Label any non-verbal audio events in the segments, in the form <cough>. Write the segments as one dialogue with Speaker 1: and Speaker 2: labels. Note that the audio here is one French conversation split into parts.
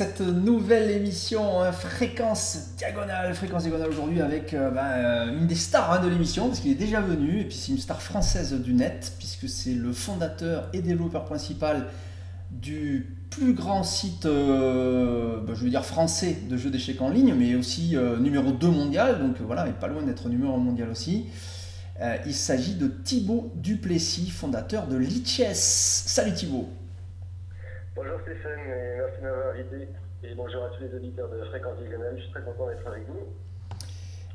Speaker 1: cette nouvelle émission hein, Fréquence Diagonale. Fréquence Diagonale aujourd'hui avec euh, ben, euh, une des stars hein, de l'émission, parce qu'il est déjà venu, et puis c'est une star française du net, puisque c'est le fondateur et développeur principal du plus grand site, euh, ben, je veux dire français, de jeux d'échecs en ligne, mais aussi numéro 2 mondial, donc voilà, il pas loin d'être numéro 1 mondial aussi. il s'agit de Thibaut Duplessis, fondateur de Lichess. Salut Thibaut
Speaker 2: Bonjour Stéphane, et merci de m'avoir invité. Et bonjour à tous les auditeurs de Fréquence Diagonale, je suis très content d'être avec vous.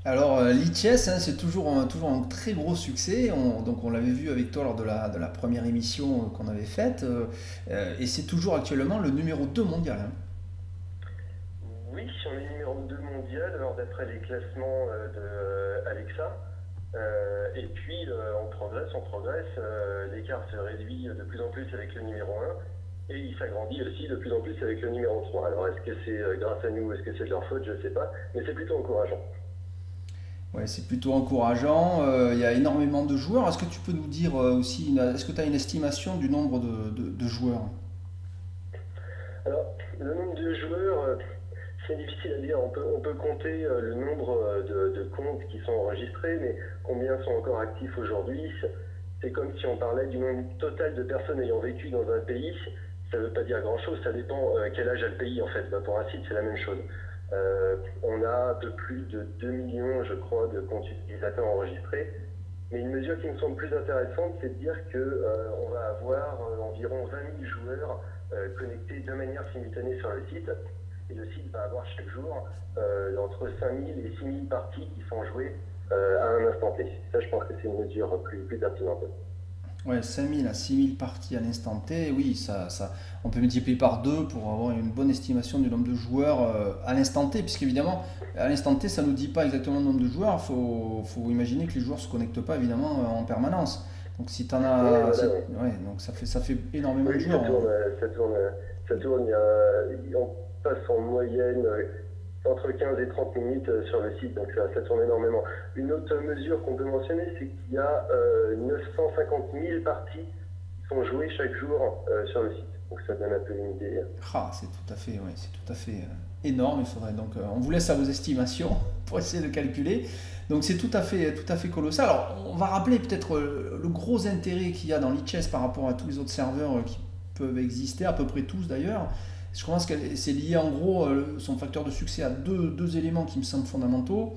Speaker 1: Alors, euh, l'ITS, hein, c'est toujours, un, toujours un très gros succès. On, donc, on l'avait vu avec toi lors de la, de la première émission qu'on avait faite. Euh, euh, et c'est toujours actuellement le numéro 2 mondial. Hein.
Speaker 2: Oui, on est numéro 2 mondial, alors d'après les classements de Alexa. et puis, on progresse, on progresse. L'écart se réduit de plus en plus avec le numéro 1. Et il s'agrandit aussi de plus en plus avec le numéro 3. Alors est-ce que c'est euh, grâce à nous, est-ce que c'est de leur faute, je ne sais pas, mais c'est plutôt encourageant.
Speaker 1: Ouais, c'est plutôt encourageant. Euh, il y a énormément de joueurs. Est-ce que tu peux nous dire euh, aussi, est-ce que tu as une estimation du nombre de, joueurs?
Speaker 2: Alors, le nombre de joueurs, c'est difficile à dire. On peut, on peut compter le nombre de, de, comptes qui sont enregistrés, mais combien sont encore actifs aujourd'hui? C'est comme si on parlait du nombre total de personnes ayant vécu dans un pays ça ne veut pas dire grand-chose, ça dépend euh, quel âge a le pays en fait. Pour un site, c'est la même chose. Euh, on a un peu plus de 2 millions, je crois, de comptes utilisateurs enregistrés. Mais une mesure qui me semble plus intéressante, c'est de dire qu'on euh, va avoir environ 20 000 joueurs connectés de manière simultanée sur le site. Et le site va avoir chaque jour entre 5 000 et 6 000 parties qui sont jouées à un instant T. Ça, je pense que c'est une mesure plus, plus pertinente.
Speaker 1: Ouais, 5000 à 6000 parties à l'instant T, oui, ça, ça, on peut multiplier par deux pour avoir une bonne estimation du nombre de joueurs euh, à l'instant T, puisqu'évidemment, à l'instant T, ça ne nous dit pas exactement le nombre de joueurs, il faut, faut, imaginer que les joueurs ne se connectent pas évidemment euh, en permanence. Donc si tu en as. Ouais, donc ça fait, ça fait énormément de joueurs.
Speaker 2: Ça tourne, ça tourne, ça tourne on passe en moyenne entre 15 et 30 minutes euh, sur le site, donc ça, tourne énormément. Une autre mesure qu'on peut mentionner, c'est qu'il y a 950 euh, 000 parties qui sont jouées chaque jour euh, sur le site. Donc ça donne un peu une idée.
Speaker 1: Ah, c'est tout à fait, ouais, c'est tout à fait énorme. Il faudrait donc, on vous laisse à vos estimations <laughs> pour essayer de calculer. Donc c'est tout à fait, tout à fait colossal. Alors on va rappeler peut-être le gros intérêt qu'il y a dans l'e-chess par rapport à tous les autres serveurs qui peuvent exister, à peu près tous d'ailleurs. Je pense que c'est lié en gros, euh, son facteur de succès à deux, éléments qui me semblent fondamentaux.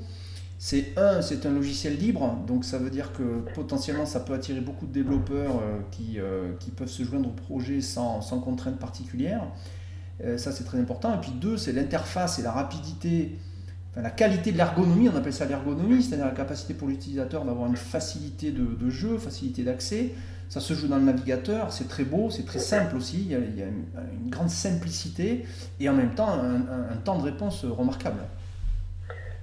Speaker 1: C'est un, c'est un logiciel libre, donc ça veut dire que potentiellement ça peut attirer beaucoup de développeurs euh, qui, euh, qui peuvent se joindre au projet sans, sans contraintes particulières. ça c'est très important. Et puis deux, c'est l'interface et la rapidité, la qualité de l'ergonomie, on appelle ça l'ergonomie, c'est-à-dire la capacité pour l'utilisateur d'avoir une facilité de jeu, facilité d'accès. Ça se joue dans le navigateur, c'est très beau, c'est très simple aussi, il y, a, une, grande simplicité et en même temps un, temps de réponse remarquable.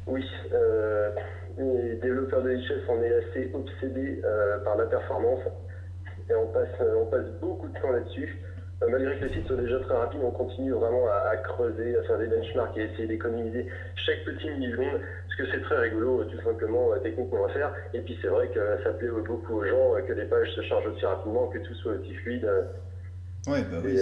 Speaker 2: Oui, euh, les développeurs de HS, on est assez obsédés euh, par la performance et on passe beaucoup de temps là-dessus. Euh, malgré que les sites soient déjà très rapides, on continue vraiment à, creuser, à faire des benchmarks et à essayer d'économiser chaque petit milliseconde, parce que c'est très rigolo, tout simplement, la technique qu'on va faire. Et puis c'est vrai que ça plaît beaucoup aux gens, que les pages se chargent aussi rapidement, que tout soit aussi fluide.
Speaker 1: Ouais, bah oui,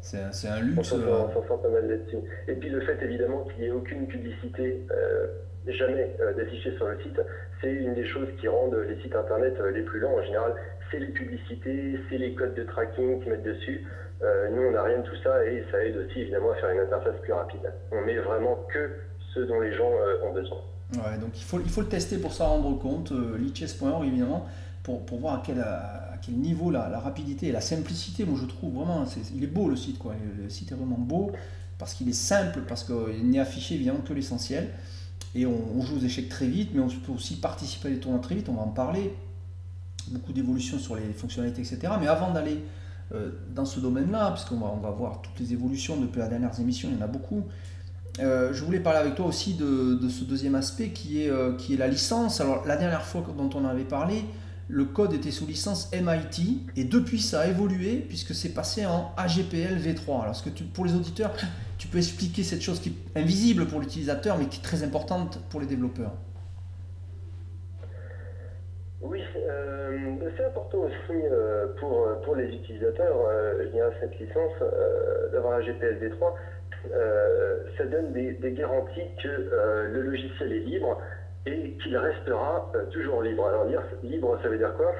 Speaker 1: c'est un, luxe.
Speaker 2: Euh. On s'en sent pas mal là-dessus. Et puis le fait évidemment qu'il n'y ait aucune publicité euh, jamais d'afficher sur le site, c'est une des choses qui rendent les sites internet les plus lents en général c'est les publicités, c'est les codes de tracking qui mettent dessus. Euh, nous, on n'a rien de tout ça et ça aide aussi évidemment à faire une interface plus rapide. On met vraiment que ce dont les gens euh, ont besoin.
Speaker 1: Ouais, donc il faut, le tester pour s'en rendre compte, euh, évidemment, pour, pour, voir à quel, niveau la, la, rapidité et la simplicité, moi je trouve vraiment, il est beau le site, quoi. le site est vraiment beau parce qu'il est simple, parce qu'il n'est affiché évidemment que l'essentiel. Et on, joue aux échecs très vite, mais on peut aussi participer à des tournois très vite, on va en parler beaucoup d'évolutions sur les fonctionnalités, etc. Mais avant d'aller euh, dans ce domaine-là, puisqu'on va, voir toutes les évolutions depuis les dernières émissions, il y en a beaucoup, euh, je voulais parler avec toi aussi de, ce deuxième aspect qui est, euh, qui est la licence. Alors la dernière fois dont on avait parlé, le code était sous licence MIT et depuis ça a évolué puisque c'est passé en AGPL V3. Alors que tu, pour les auditeurs, tu peux expliquer cette chose qui est invisible pour l'utilisateur mais qui est très importante pour les développeurs?
Speaker 2: Oui, c'est important aussi pour, pour les utilisateurs, il y a cette licence d'avoir un GPL V3 euh, ça donne des, garanties que euh, le logiciel est libre et qu'il restera euh, toujours libre. Alors dire libre, ça veut dire quoi?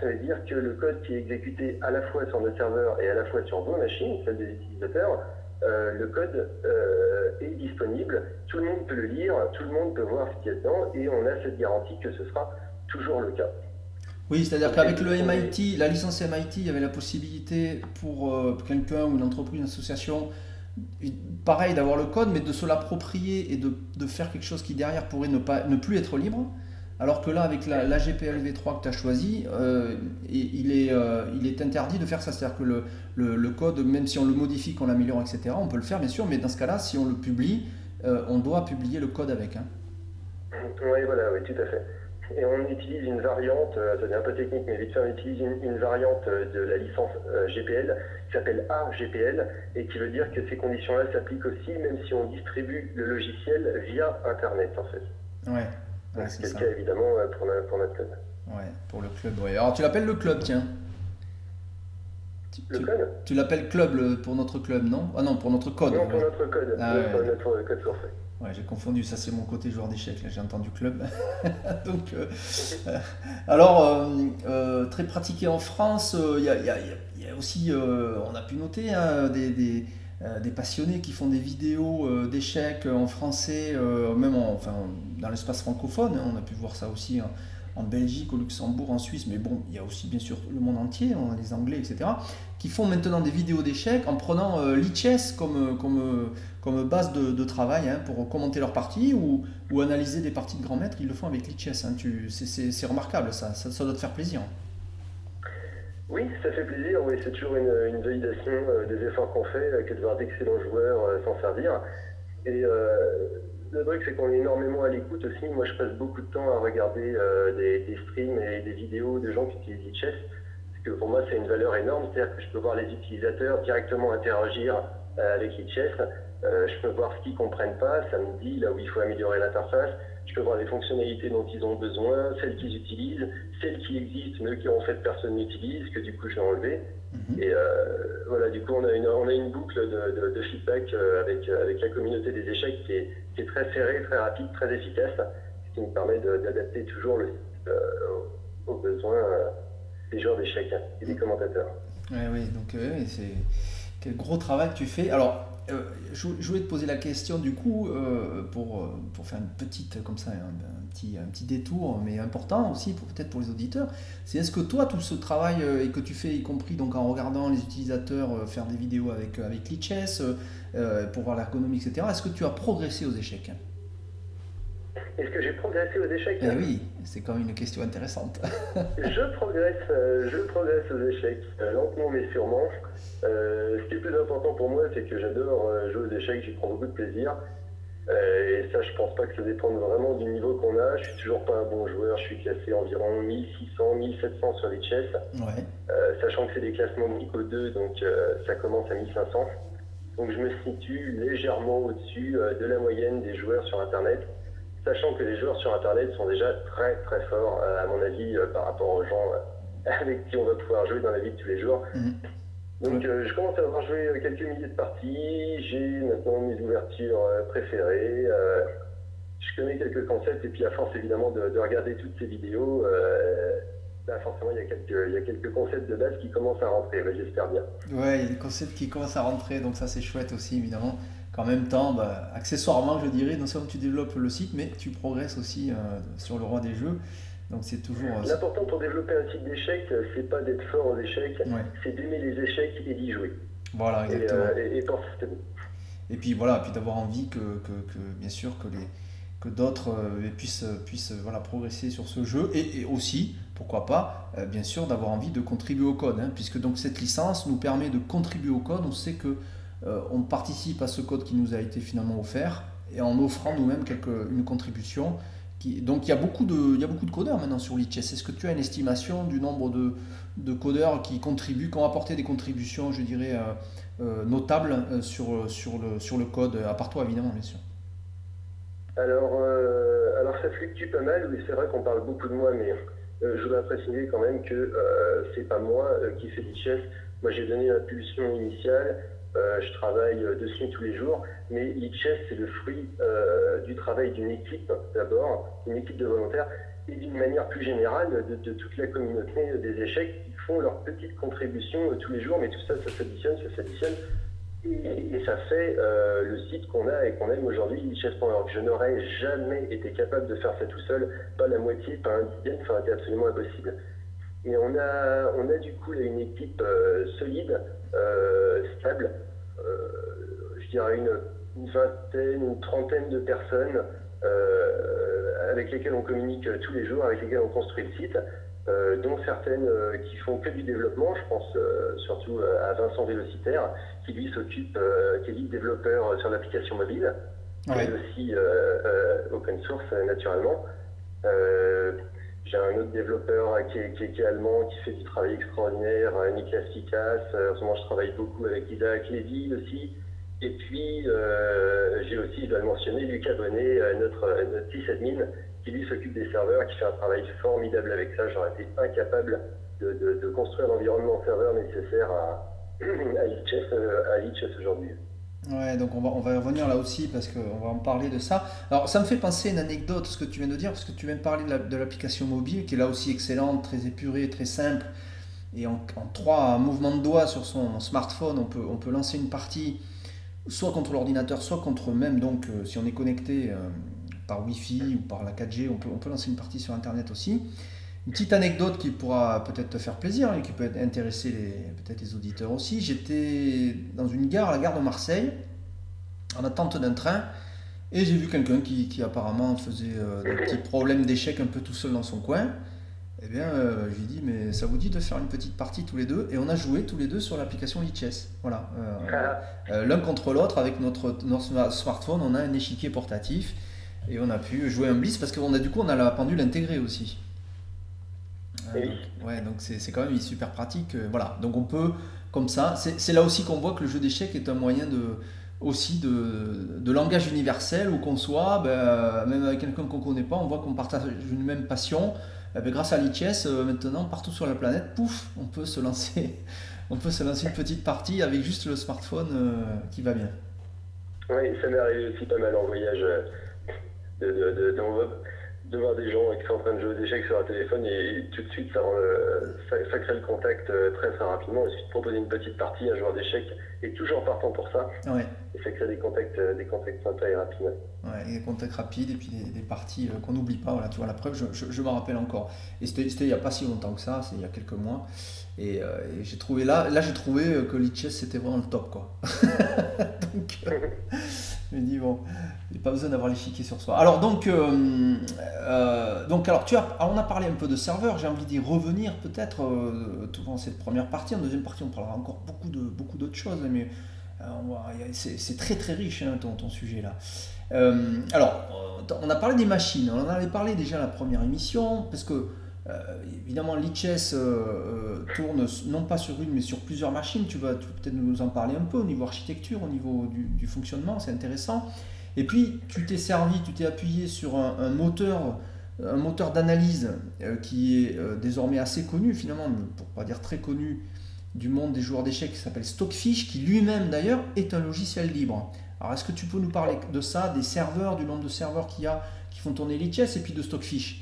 Speaker 2: Ça veut dire que le code qui est exécuté à la fois sur nos serveurs et à la fois sur vos machines, celles des utilisateurs, le code est disponible, tout le monde peut le lire, tout le monde peut voir ce qu'il y a dedans et on a cette garantie que ce sera toujours le cas.
Speaker 1: Oui, c'est-à-dire qu'avec le MIT, la licence MIT, il y avait la possibilité pour quelqu'un ou une entreprise, une association pareil d'avoir le code, mais de se l'approprier et de, de, faire quelque chose qui derrière pourrait ne, pas, ne plus être libre. Alors que là, avec la, la v 3 que tu as choisi, euh, il, est, euh, il est interdit de faire ça. C'est-à-dire que le, le, code, même si on le modifie, qu'on l'améliore, etc., on peut le faire, bien sûr, mais dans ce cas-là, si on le publie, euh, on doit publier le code avec. Hein.
Speaker 2: Oui, voilà, oui, tout à fait et on utilise une variante, ça euh, devient un peu technique, mais vite fait, on utilise une, variante euh, de la licence euh, GPL qui s'appelle AGPL et qui veut dire que ces conditions-là s'appliquent aussi même si on distribue le logiciel via Internet en fait.
Speaker 1: Ouais.
Speaker 2: c'est le cas évidemment pour, notre club.
Speaker 1: Ouais, pour le club, ouais. Alors tu l'appelles le club, tiens.
Speaker 2: le club
Speaker 1: Tu l'appelles club pour notre club, non? Ah non, pour notre code.
Speaker 2: Non, pour notre code, ah, notre, code forfait.
Speaker 1: Ouais, j'ai confondu, ça c'est mon côté joueur d'échecs, là j'ai entendu club. <laughs> Donc, euh, euh, alors, euh, très pratiqué en France, il y, a, aussi, on a pu noter, hein, des, des, passionnés qui font des vidéos d'échecs en français, même enfin, dans l'espace francophone, hein, on a pu voir ça aussi. Hein, en Belgique, au Luxembourg, en Suisse, mais bon, il y a aussi bien sûr le monde entier, on a les Anglais, etc., qui font maintenant des vidéos d'échecs en prenant euh, comme, comme, comme base de, travail hein, pour commenter leurs parties ou, analyser des parties de grands maîtres, ils le font avec l'ICHES. Hein, c'est remarquable, ça, ça, doit te faire plaisir.
Speaker 2: Oui, ça fait plaisir, oui, c'est toujours une, validation euh, des efforts qu'on fait euh, que de voir d'excellents joueurs s'en servir. Le truc, c'est qu'on est énormément à l'écoute aussi. Moi, je passe beaucoup de temps à regarder euh, des, streams et des vidéos de gens qui utilisent Lichess. Parce que pour moi, c'est une valeur énorme. C'est-à-dire que je peux voir les utilisateurs directement interagir euh, avec Lichess. Euh, je peux voir ce qu'ils ne comprennent pas. Ça me dit là où il faut améliorer l'interface. Je peux voir les fonctionnalités dont ils ont besoin, celles qu'ils utilisent, celles qui existent, mais qui en fait personne n'utilise, que du coup je vais enlever. Mhm. Et voilà, du coup, on a une, on a une boucle de, de feedback avec, avec la communauté des échecs qui est, qui est très serré, très rapide, très efficace, ce qui nous permet d'adapter toujours le site euh, aux, besoins euh, des joueurs d'échecs et des commentateurs.
Speaker 1: Oui, oui, donc euh, c'est quel gros travail tu fais. Alors, je, voulais te poser la question du coup, pour, pour faire une petite, comme ça, un, petit, un petit détour, mais important aussi, peut-être pour les auditeurs, c'est est-ce que toi, tout ce travail et que tu fais, y compris donc en regardant les utilisateurs faire des vidéos avec, avec Lichess, euh, pour voir l'ergonomie, etc. Est-ce que tu as progressé aux échecs?
Speaker 2: Est-ce que j'ai progressé aux échecs
Speaker 1: eh Oui, c'est quand même une question intéressante. <laughs>
Speaker 2: je progresse, euh, je progresse aux échecs, euh, lentement mais sûrement. ce qui est plus important pour moi, c'est que j'adore jouer aux échecs, j'y prends beaucoup de plaisir. et ça, je pense pas que ça dépende vraiment du niveau qu'on a. Je suis toujours pas un bon joueur. Je suis classé environ 1600, 1700 sur les chess. Ouais. sachant que c'est des classements Nico 2, donc ça commence à 1500. Donc je me situe légèrement au-dessus euh, de la moyenne des joueurs sur Internet, sachant que les joueurs sur Internet sont déjà très très forts, euh, à mon avis, euh, par rapport aux gens <laughs> avec qui on va pouvoir jouer dans la vie de tous les jours. Mhm. Donc je commence à avoir joué quelques milliers de parties, j'ai maintenant mes ouvertures préférées, je connais quelques concepts et puis à force évidemment de, de regarder toutes ces vidéos, forcément, il y, a quelques, il y, a quelques, concepts de base qui commencent à rentrer, j'espère bien.
Speaker 1: Ouais, il y a des concepts qui commencent à rentrer, donc ça c'est chouette aussi, évidemment. Qu'en même temps, bah, accessoirement, je dirais, non seulement tu développes le site, mais tu progresses aussi euh, sur le roi des jeux. Donc c'est toujours.
Speaker 2: Euh, L'important pour développer un site d'échecs, c'est pas d'être fort aux échecs, c'est d'aimer les échecs et d'y jouer.
Speaker 1: Voilà, exactement.
Speaker 2: Et,
Speaker 1: et, et, puis voilà, puis d'avoir envie que, que, que, bien sûr, que les que d'autres euh, puissent, puissent voilà, progresser sur ce jeu et, aussi, pourquoi pas, euh, bien sûr, d'avoir envie de contribuer au code, hein, puisque donc cette licence nous permet de contribuer au code. On sait que euh, on participe à ce code qui nous a été finalement offert et en offrant nous-mêmes une contribution. Donc il y, a beaucoup de, il y a beaucoup de codeurs maintenant sur l'ITS. Est-ce que tu as une estimation du nombre de, de, codeurs qui contribuent, qui ont apporté des contributions, je dirais, notables sur, sur, le, sur le code, à part toi évidemment, bien sûr?
Speaker 2: Alors, euh, alors ça fluctue pas mal, oui, c'est vrai qu'on parle beaucoup de moi, mais je voudrais préciser quand même que c'est pas moi qui fais l'ICHES. Moi, j'ai donné l'impulsion initiale. Je travaille dessus tous les jours, mais l'ICHES, c'est le fruit du travail d'une équipe d'abord, une équipe de volontaires, et d'une manière plus générale de, toute la communauté des échecs qui font leur petite contribution tous les jours, mais tout ça, ça s'additionne, ça s'additionne. Et, ça fait euh, le site qu'on a et qu'on aime aujourd'hui, lichess.org. Je n'aurais jamais été capable de faire ça tout seul, pas la moitié, pas un dixième, ça aurait été absolument impossible. Mais on a, on a du coup une équipe euh, solide, euh, stable, je dirais une, vingtaine, une trentaine de personnes avec lesquelles on communique tous les jours, avec lesquelles on construit le site. dont certaines qui font que du développement, je pense surtout à Vincent Vélocitaire, qui lui s'occupe, euh, qui est lead développeur sur l'application mobile, est aussi euh, euh, open source naturellement. J'ai un autre développeur qui est, allemand, qui fait du travail extraordinaire, Niklas Fikas. En ce moment, je travaille beaucoup avec Isaac Lévy aussi. Et puis, j'ai aussi, je dois le mentionner, Lucas Bonnet, notre, notre sysadmin, qui lui s'occupe des serveurs, qui fait un travail formidable avec ça. J'aurais été incapable de, construire l'environnement serveur nécessaire à, <clears throat> à aujourd'hui.
Speaker 1: Ouais, donc on va, on va revenir là aussi parce qu'on va en parler de ça. Alors ça me fait penser à une anecdote, ce que tu viens de dire, parce que tu viens de parler de l'application mobile qui est là aussi excellente, très épurée, très simple. Et en, trois mouvements de doigts sur son smartphone, on peut, on peut lancer une partie soit contre l'ordinateur, soit contre même, donc euh, si on est connecté euh, par Wi-Fi ou par la 4G, on peut, on peut lancer une partie sur Internet aussi. Une petite anecdote qui pourra peut-être te faire plaisir et qui peut intéresser peut-être les auditeurs aussi. J'étais dans une gare, la gare de Marseille, en attente d'un train, et j'ai vu quelqu'un qui, apparemment faisait euh, des petits problèmes d'échec un peu tout seul dans son coin. Eh bien, euh, je lui ai dit, mais ça vous dit de faire une petite partie tous les deux? Et on a joué tous les deux sur l'application Lichess. Voilà. Euh, l'un contre l'autre, avec notre, smartphone, on a un échiquier portatif et on a pu jouer un bliss parce qu'on a du coup on a la pendule intégrée aussi. Ouais, donc c'est quand même super pratique. Euh, voilà, donc on peut, comme ça, c'est là aussi qu'on voit que le jeu d'échecs est un moyen de, aussi de, de langage universel où qu'on soit, ben, même avec quelqu'un qu'on ne connaît pas, on voit qu'on partage une même passion. Eh ben, grâce à l'ITS, euh, maintenant, partout sur la planète, pouf, on peut se lancer, <laughs> on peut se lancer une petite partie avec juste le smartphone euh, qui va bien.
Speaker 2: Oui, ça m'est arrivé aussi pas mal en voyage de, de, de, de voir des gens qui sont en train de jouer des échecs sur un téléphone et, tout de suite ça, ça, crée le contact euh, très très rapidement. Il suffit de proposer une petite partie, un joueur d'échecs est toujours partant pour ça. Et ça crée des contacts, euh, des contacts sympas et rapides.
Speaker 1: Ouais, des contacts rapides et puis des, parties euh, qu'on n'oublie pas. Voilà, tu vois, la preuve, je, je, m'en rappelle encore. Et c'était il n'y a pas si longtemps que ça, c'est il y a quelques mois. Et, j'ai trouvé là, là j'ai trouvé que Lichess c'était vraiment le top quoi. <laughs> Donc, <laughs> je me dis bon, il n'y a pas besoin d'avoir l'échiquier sur soi. Alors donc, euh, euh, donc alors tu as, on a parlé un peu de serveur. J'ai envie d'y revenir peut-être euh, dans cette première partie. En deuxième partie, on parlera encore beaucoup de beaucoup d'autres choses, mais c'est très très riche hein, ton, ton, sujet là. alors, on a parlé des machines. On en avait parlé déjà à la première émission parce que euh, évidemment, l'ICHES euh, euh, tourne non pas sur une, mais sur plusieurs machines. Tu vas, peut-être nous en parler un peu au niveau architecture, au niveau du, fonctionnement, c'est intéressant. Et puis, tu t'es servi, tu t'es appuyé sur un, moteur, un moteur d'analyse qui est désormais assez connu, finalement, pour pas dire très connu, du monde des joueurs d'échecs, qui s'appelle Stockfish, qui lui-même d'ailleurs est un logiciel libre. Alors, est-ce que tu peux nous parler de ça, des serveurs, du nombre de serveurs qu'il y a qui font tourner l'ICHES et puis de Stockfish?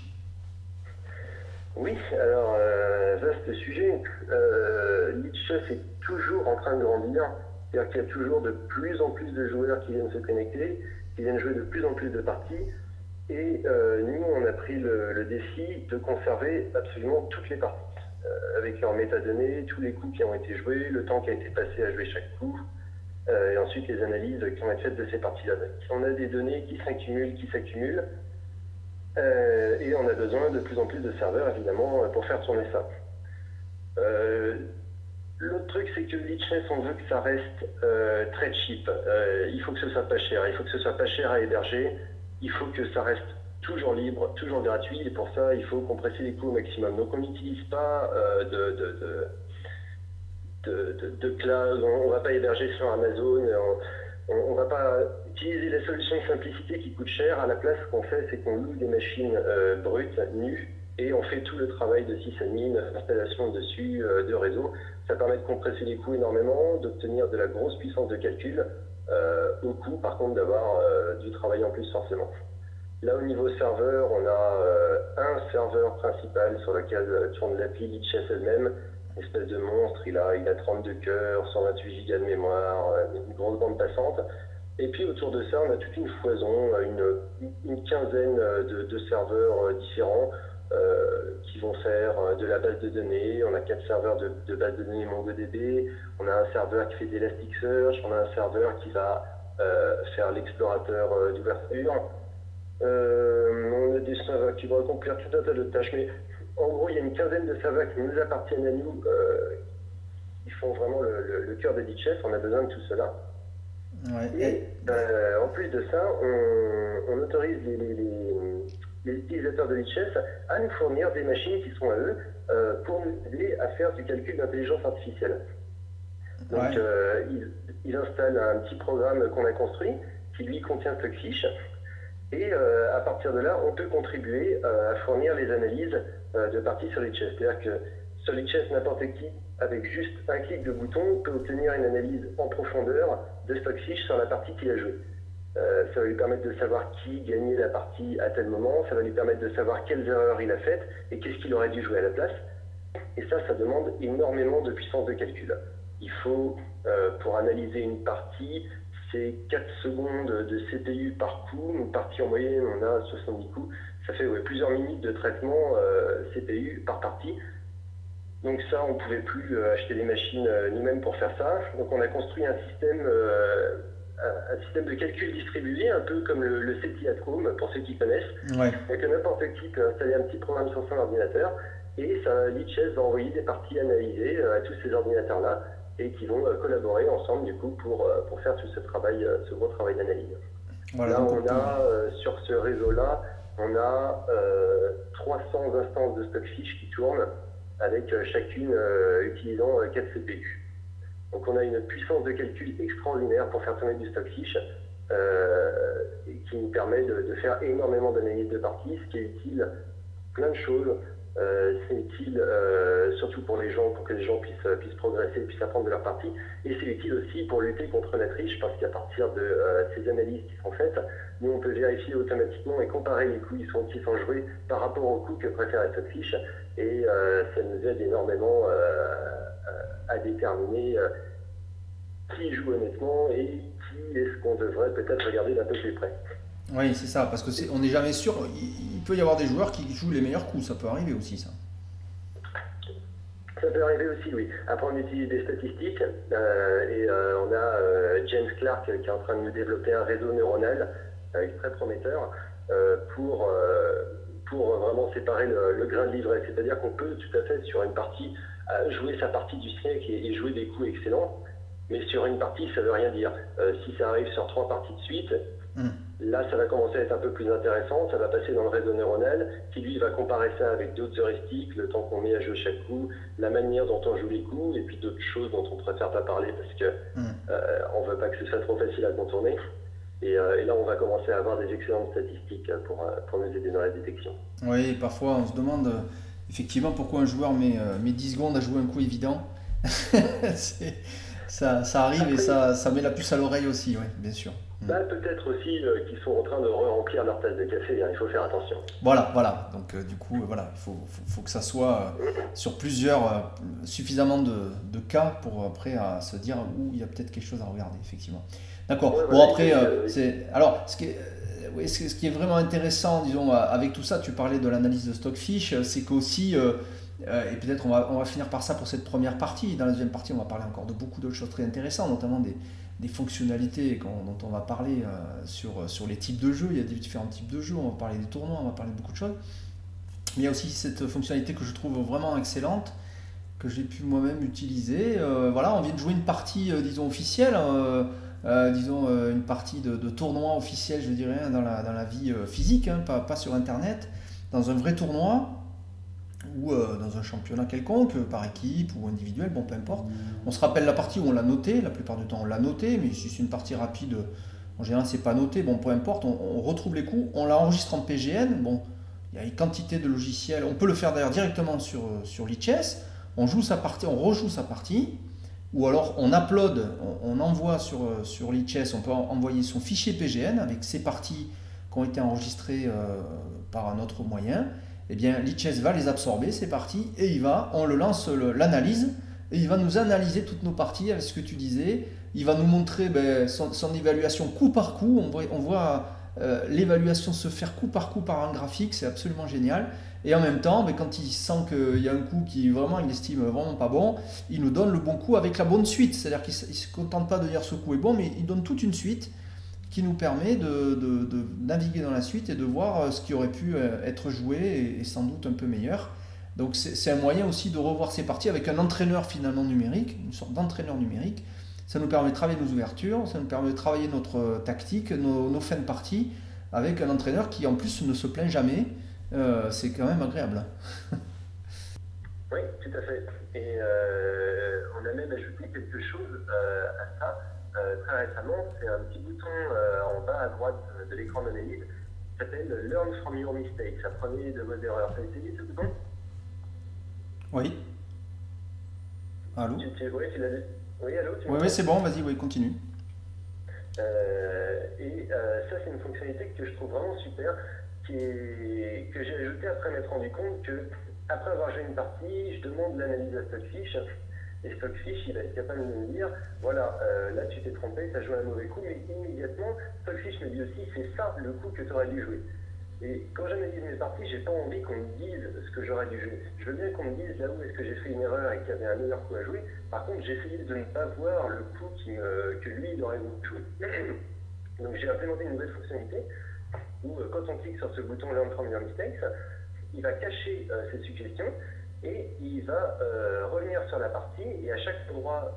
Speaker 2: Oui, alors, euh, vaste sujet. Euh, est toujours en train de grandir. C'est-à-dire qu'il y a toujours de plus en plus de joueurs qui viennent se connecter, qui viennent jouer de plus en plus de parties. Et euh, nous, on a pris le, défi de conserver absolument toutes les parties, euh, avec leurs métadonnées, tous les coups qui ont été joués, le temps qui a été passé à jouer chaque coup, et ensuite les analyses qui ont été faites de ces parties-là. On a des données qui s'accumulent, qui s'accumulent, euh, et on a besoin de plus en plus de serveurs, évidemment, pour faire tourner ça. Euh, l'autre truc, c'est que Lichess, on veut que ça reste euh, très cheap. il faut que ce soit pas cher. Il faut que ce soit pas cher à héberger. Il faut que ça reste toujours libre, toujours gratuit. Et pour ça, il faut compresser les coûts au maximum. Donc, on n'utilise pas de, de, cloud. On ne va pas héberger sur Amazon. On ne va pas utiliser la solution simplicité qui coûte cher. À la place, ce qu'on fait, c'est qu'on loue des machines euh, brutes, nues, et on fait tout le travail de sysadmin, installation dessus, de réseau. Ça permet de compresser les coûts énormément, d'obtenir de la grosse puissance de calcul, au coût par contre d'avoir du travail en plus forcément. Là, au niveau serveur, on a un serveur principal sur lequel tourne l'appli Lichess elle-même, espèce de monstre. Il a, il a 32 cœurs, 128 Go de mémoire, une grosse bande passante. Et puis autour de ça, on a toute une foison, une, quinzaine de, serveurs euh, différents euh, qui vont faire euh, de la base de données. On a quatre serveurs de, base de données MongoDB. On a un serveur qui fait d'Elasticsearch. On a un serveur qui va faire l'explorateur d'ouverture. on a des serveurs qui vont accomplir tout un tas de tâches. Mais en gros, il y a une quinzaine de serveurs qui nous appartiennent à nous. Ils font vraiment le, cœur de DHF. On a besoin de tout cela. Et euh, en plus de ça, on, autorise les, utilisateurs de l'IHS à nous fournir des machines qui sont à eux euh, pour nous aider à faire du calcul d'intelligence artificielle. Donc, euh, ils, installent un petit programme qu'on a construit qui lui contient Stockfish. Et à partir de là, on peut contribuer à fournir les analyses de parties sur l'IHS. C'est-à-dire que sur l'IHS, n'importe qui avec juste un clic de bouton, peut obtenir une analyse en profondeur de Stockfish sur la partie qu'il a jouée. Euh, ça va lui permettre de savoir qui gagnait la partie à tel moment, ça va lui permettre de savoir quelles erreurs il a faites et qu'est-ce qu'il aurait dû jouer à la place. Et ça, ça demande énormément de puissance de calcul. Il faut, euh, pour analyser une partie, c'est 4 secondes de CPU par coup. Une partie en moyenne, on a 70 coups. Ça fait plusieurs minutes de traitement euh, CPU par partie. Donc ça, on ne pouvait plus euh, acheter des machines euh, nous-mêmes pour faire ça. Donc on a construit un système, euh, un système de calcul distribué, un peu comme le, le Home, pour ceux qui connaissent. Ouais. Donc n'importe qui peut installer un petit programme sur son ordinateur et ça, l'IHS va envoyer des parties analysées à tous ces ordinateurs-là et qui vont collaborer ensemble du coup pour, pour faire tout ce travail, ce gros travail d'analyse. là, on a sur ce réseau-là, on a 300 instances de Stockfish qui tournent avec euh, chacune euh, utilisant 4 euh, CPU. Donc on a une puissance de calcul extraordinaire pour faire tourner du stockfish euh, qui nous permet de, faire énormément d'analyses de parties, ce qui est utile plein de choses. C'est utile surtout pour les gens, pour que les gens puissent, puissent progresser, puissent apprendre de leur partie. Et c'est utile aussi pour lutter contre la triche, parce qu'à partir de ces analyses qui sont faites, nous on peut vérifier automatiquement et comparer les coups qui sont, qui sont joués par rapport aux coups que préfère la Stockfish et euh, ça nous aide énormément euh, euh, à déterminer qui joue honnêtement et qui est-ce qu'on devrait peut-être regarder d'un peu plus près.
Speaker 1: Oui, c'est ça, parce que est, on n'est jamais sûr. Il, peut y avoir des joueurs qui jouent les meilleurs coups, ça peut arriver aussi, ça.
Speaker 2: Ça peut arriver aussi, oui. Après, on utilise des statistiques et on a James Clark qui est en train de nous développer un réseau neuronal très prometteur pour pour vraiment séparer le, grain de livret. C'est-à-dire qu'on peut tout à fait, sur une partie, euh, jouer sa partie du siècle et, jouer des coups excellents, mais sur une partie, ça ne veut rien dire. Euh, si ça arrive sur trois parties de suite, hmm. Là, ça va commencer à être un peu plus intéressant, ça va passer dans le réseau neuronal, qui lui va comparer ça avec d'autres heuristiques, le temps qu'on met à jouer chaque coup, la manière dont on joue les coups, et puis d'autres choses dont on préfère pas parler parce qu'on hmm. euh, ne veut pas que ce soit trop facile à contourner. Euh, et, là, on va commencer à avoir des excellentes statistiques euh, pour, euh, pour nous aider dans la détection.
Speaker 1: Oui, parfois on se demande effectivement pourquoi un joueur met, met 10 secondes à jouer un coup évident. <laughs> ça, ça, arrive et ça, ça met la puce à l'oreille aussi, oui, bien sûr.
Speaker 2: Bah, Peut-être aussi qu'ils sont en train de remplir leur tasse de café, hein, il faut faire attention.
Speaker 1: Voilà, voilà. Donc du coup, voilà, il faut, faut, que ça soit sur plusieurs, suffisamment de, de, cas pour après se dire où il y a peut-être quelque chose à regarder, effectivement. D'accord. bon, après, euh, c'est. Alors, ce qui, est, euh, ce qui est vraiment intéressant, disons, avec tout ça, tu parlais de l'analyse de Stockfish, euh, c'est qu'aussi. et peut-être on va, on va finir par ça pour cette première partie. Dans la deuxième partie, on va parler encore de beaucoup d'autres choses très intéressantes, notamment des, des fonctionnalités dont on va parler sur, sur les types de jeux. Il y a différents types de jeux, on va parler des tournois, on va parler de beaucoup de choses. Mais il y a aussi cette fonctionnalité que je trouve vraiment excellente, que j'ai pu moi-même utiliser. voilà, on vient de jouer une partie, disons, officielle. Euh, disons, euh, une partie de, tournoi officiel, je dirais, hein, dans la, dans la vie euh, physique, hein, pas, pas, sur Internet, dans un vrai tournoi ou dans un championnat quelconque, par équipe ou individuel, bon, peu importe. On se rappelle la partie où on l'a noté, la plupart du temps on l'a noté, mais si c'est une partie rapide, en général c'est pas noté, bon, peu importe, on, retrouve les coups, on l'enregistre en PGN, bon, il y a une quantité de logiciels. On peut le faire d'ailleurs directement sur, sur Lichess. On joue sa partie, on rejoue sa partie. Ou alors on upload, on, envoie sur, sur on peut envoyer son fichier PGN avec ses parties qui ont été enregistrées euh, par un autre moyen. Eh bien, Lichess va les absorber, ces parties, et il va, on le lance l'analyse, et il va nous analyser toutes nos parties avec ce que tu disais. Il va nous montrer ben, son, évaluation coup par coup. On voit, euh, l'évaluation se faire coup par coup par un graphique, c'est absolument génial. Et en même temps, mais quand il sent qu'il y a un coup qui vraiment il estime vraiment pas bon, il nous donne le bon coup avec la bonne suite. C'est-à-dire qu'il ne se contente pas de dire ce coup est bon, mais il donne toute une suite qui nous permet de, naviguer dans la suite et de voir euh, ce qui aurait pu euh, être joué et, sans doute un peu meilleur. Donc c'est un moyen aussi de revoir ces parties avec un entraîneur finalement numérique, une sorte d'entraîneur numérique. Ça nous permet de travailler nos ouvertures, ça nous permet de travailler notre tactique, nos, fins de partie, avec un entraîneur qui en plus ne se plaint jamais euh, c'est quand même agréable.
Speaker 2: oui, tout à fait. Et euh, on a même ajouté quelque chose euh, à ça très récemment. C'est un petit bouton en bas à droite de l'écran d'analyse qui s'appelle Learn from your mistakes. Apprenez de vos erreurs. Tu as essayé ce bouton?
Speaker 1: Oui. Allô?
Speaker 2: Tu, tu, oui, tu oui, allô
Speaker 1: Oui, oui c'est bon, vas-y, oui, continue.
Speaker 2: et ça, c'est une fonctionnalité que je trouve vraiment super que j'ai ajouté après m'être rendu compte que, après avoir joué une partie, je demande l'analyse à Stockfish. Et Stockfish, il va être capable de me dire voilà, euh, là tu t'es trompé, tu as joué un mauvais coup, mais immédiatement, Stockfish me dit aussi c'est ça le coup que tu aurais dû jouer. Et quand j'analyse mes parties, j'ai pas envie qu'on me dise ce que j'aurais dû jouer. Je veux bien qu'on me dise là où est-ce que j'ai fait une erreur et qu'il y avait un meilleur coup à jouer. Par contre, j'ai essayé de ne pas voir le coup que lui, il aurait voulu jouer. <coughs> Donc j'ai implémenté une nouvelle fonctionnalité où euh, quand on clique sur ce bouton Learn from your mistakes, il va cacher euh, ses suggestions et il va euh, revenir sur la partie et à chaque endroit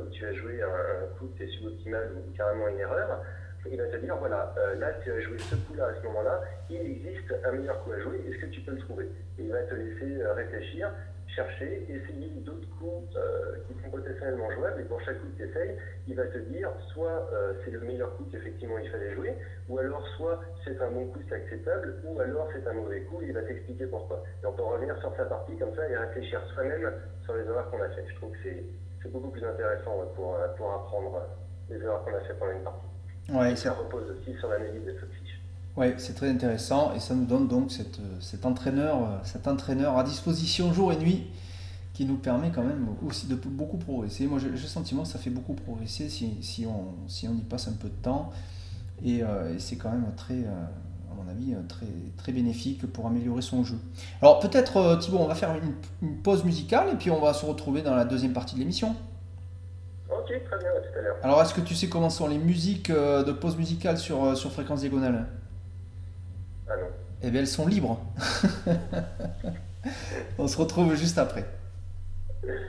Speaker 2: où tu as joué un, coup qui est suboptimal ou carrément une erreur, il va te dire voilà, là tu as joué ce coup-là à ce moment-là, il existe un meilleur coup à jouer, est-ce que tu peux le trouver? Et il va te laisser réfléchir chercher, essayer d'autres coups euh, qui sont potentiellement jouables, et pour chaque coup que tu essayes, il va te dire soit euh, c'est le meilleur coup qu'effectivement il fallait jouer, ou alors soit c'est un bon coup, c'est acceptable, ou alors c'est un mauvais coup, et il va t'expliquer pourquoi. Et on peut revenir sur sa partie comme ça et réfléchir soi-même sur les erreurs qu'on a faites. Je trouve que c'est beaucoup plus intéressant pour, euh, pour apprendre les erreurs qu'on a faites pendant une partie.
Speaker 1: Ouais,
Speaker 2: ça repose aussi sur l'analyse des fiches.
Speaker 1: Oui, c'est très intéressant et ça nous donne donc cette, cet, entraîneur, cet entraîneur à disposition jour et nuit qui nous permet quand même aussi de beaucoup progresser. Moi, j'ai le sentiment que ça fait beaucoup progresser si, si, on, si on y passe un peu de temps et, euh, c'est quand même très, euh, à mon avis, très, très bénéfique pour améliorer son jeu. Alors peut-être, euh, Thibaut, on va faire une, une, pause musicale et puis on va se retrouver dans la deuxième partie de l'émission.
Speaker 2: Ok, très bien, à tout à l'heure.
Speaker 1: Alors, est-ce que tu sais comment sont les musiques de pause musicale sur, sur Fréquence Diagonale?
Speaker 2: Ah
Speaker 1: Eh bien, elles sont libres. <laughs> On se retrouve juste après. Voilà,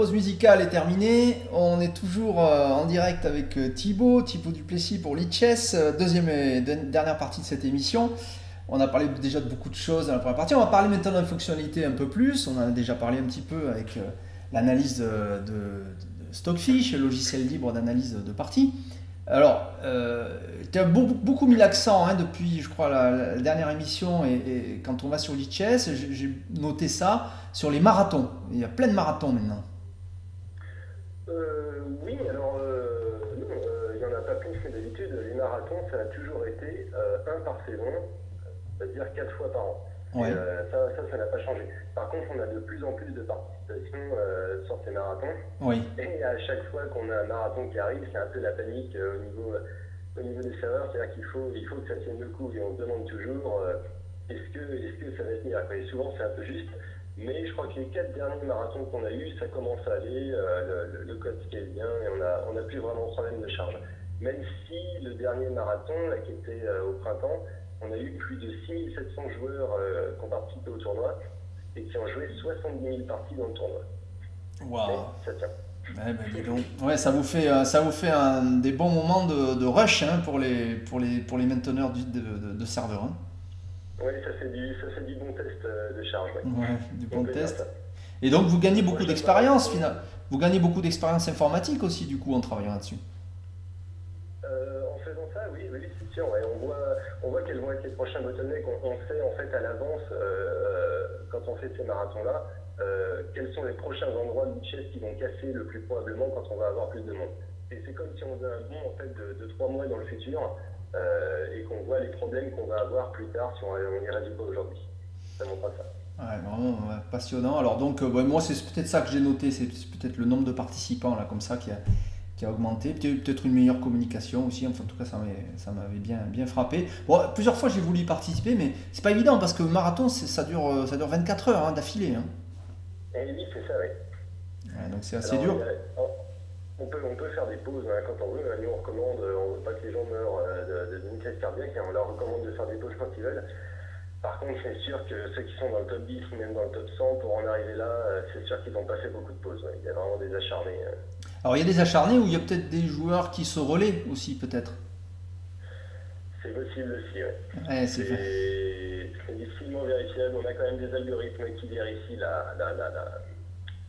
Speaker 1: pause musicale est terminée. On est toujours euh, en direct avec euh, Thibaut, Thibaut Duplessis pour Lichess, deuxième et dernière partie de cette émission. On a parlé déjà de beaucoup de choses dans la première partie. On va parler maintenant de la fonctionnalité un peu plus. On en a déjà parlé un petit peu avec l'analyse de, de, Stockfish, le logiciel libre d'analyse de parties. Alors, euh, tu as beaucoup, mis l'accent hein, depuis, je crois, la, dernière émission, et, quand on va sur l'ICHS, j'ai noté ça, sur les marathons. Il y a plein de marathons maintenant.
Speaker 2: Euh, oui, alors, euh, il n'y en a pas plus que d'habitude. Les marathons, ça a toujours été un par saison, c'est-à-dire quatre fois par an. Euh, ça, ça, n'a pas changé. Par contre, on a de plus en plus de participation euh, sur ces marathons.
Speaker 1: Oui.
Speaker 2: Et à chaque fois qu'on a un marathon qui arrive, c'est un peu la panique euh, au, niveau, au niveau des serveurs. C'est-à-dire qu'il faut, il faut que ça tienne le coup. Et on se demande toujours est-ce que, est que ça va tenir Et souvent, c'est un peu juste. Mais je crois que les quatre derniers marathons qu'on a eus, ça commence à aller. le, le, code scale bien et on n'a on a plus vraiment de problème de charge. Même si le dernier marathon, là, qui était au printemps, on a eu plus de 6700 joueurs euh, qui ont participé au tournoi et qui ont joué 70 000 parties dans le tournoi.
Speaker 1: Waouh
Speaker 2: Ça tient.
Speaker 1: Ouais, bah, ouais, ça vous fait, euh, ça vous fait un, des bons moments de, rush hein, pour, les, pour, les, pour les mainteneurs de, de, de serveurs. Hein.
Speaker 2: Oui, ça fait, du, ça fait du bon test euh, de charge.
Speaker 1: Ouais, du bon test. Et donc vous gagnez beaucoup d'expérience finalement. Vous gagnez beaucoup d'expérience informatique aussi du coup en travaillant là-dessus.
Speaker 2: en faisant ça, oui, oui c'est sûr. On voit, on voit quels vont être les prochains bottlenecks. On, on sait en fait à l'avance, euh, euh, quand on fait ces marathons-là, euh, quels sont les prochains endroits de chess qui vont casser le plus probablement quand on va avoir plus de monde. Et c'est comme si on faisait un bond en fait de, trois mois dans le futur et qu'on voit les problèmes qu'on va avoir plus tard si on n'y résout pas aujourd'hui. Ça montre ça.
Speaker 1: Ouais, vraiment passionnant. Alors donc, moi c'est peut-être ça que j'ai noté, c'est peut-être le nombre de participants là comme ça qui a, qui a augmenté, peut-être une meilleure communication aussi, enfin en tout cas ça m'avait bien, bien frappé. Bon, plusieurs fois j'ai voulu y participer, mais c'est pas évident parce que le marathon ça dure, ça dure 24 heures hein, d'affilée. Hein.
Speaker 2: Eh oui, c'est ça, oui.
Speaker 1: donc c'est assez dur.
Speaker 2: On peut, on peut faire des pauses hein, quand on veut. Nous, on recommande, on veut pas que les gens meurent euh, d'une crise cardiaque, on leur recommande de faire des pauses quand ils veulent. Par contre, c'est sûr que ceux qui sont dans le top 10 ou même dans le top 100, pour en arriver là, euh, c'est sûr qu'ils vont passer beaucoup de pauses. Il y a vraiment des acharnés.
Speaker 1: Alors il y a des acharnés où il y a peut-être des joueurs qui se relaient aussi peut-être?
Speaker 2: C'est possible aussi, oui.
Speaker 1: Ouais,
Speaker 2: c'est difficilement vérifiable. On a quand même des algorithmes qui vérifient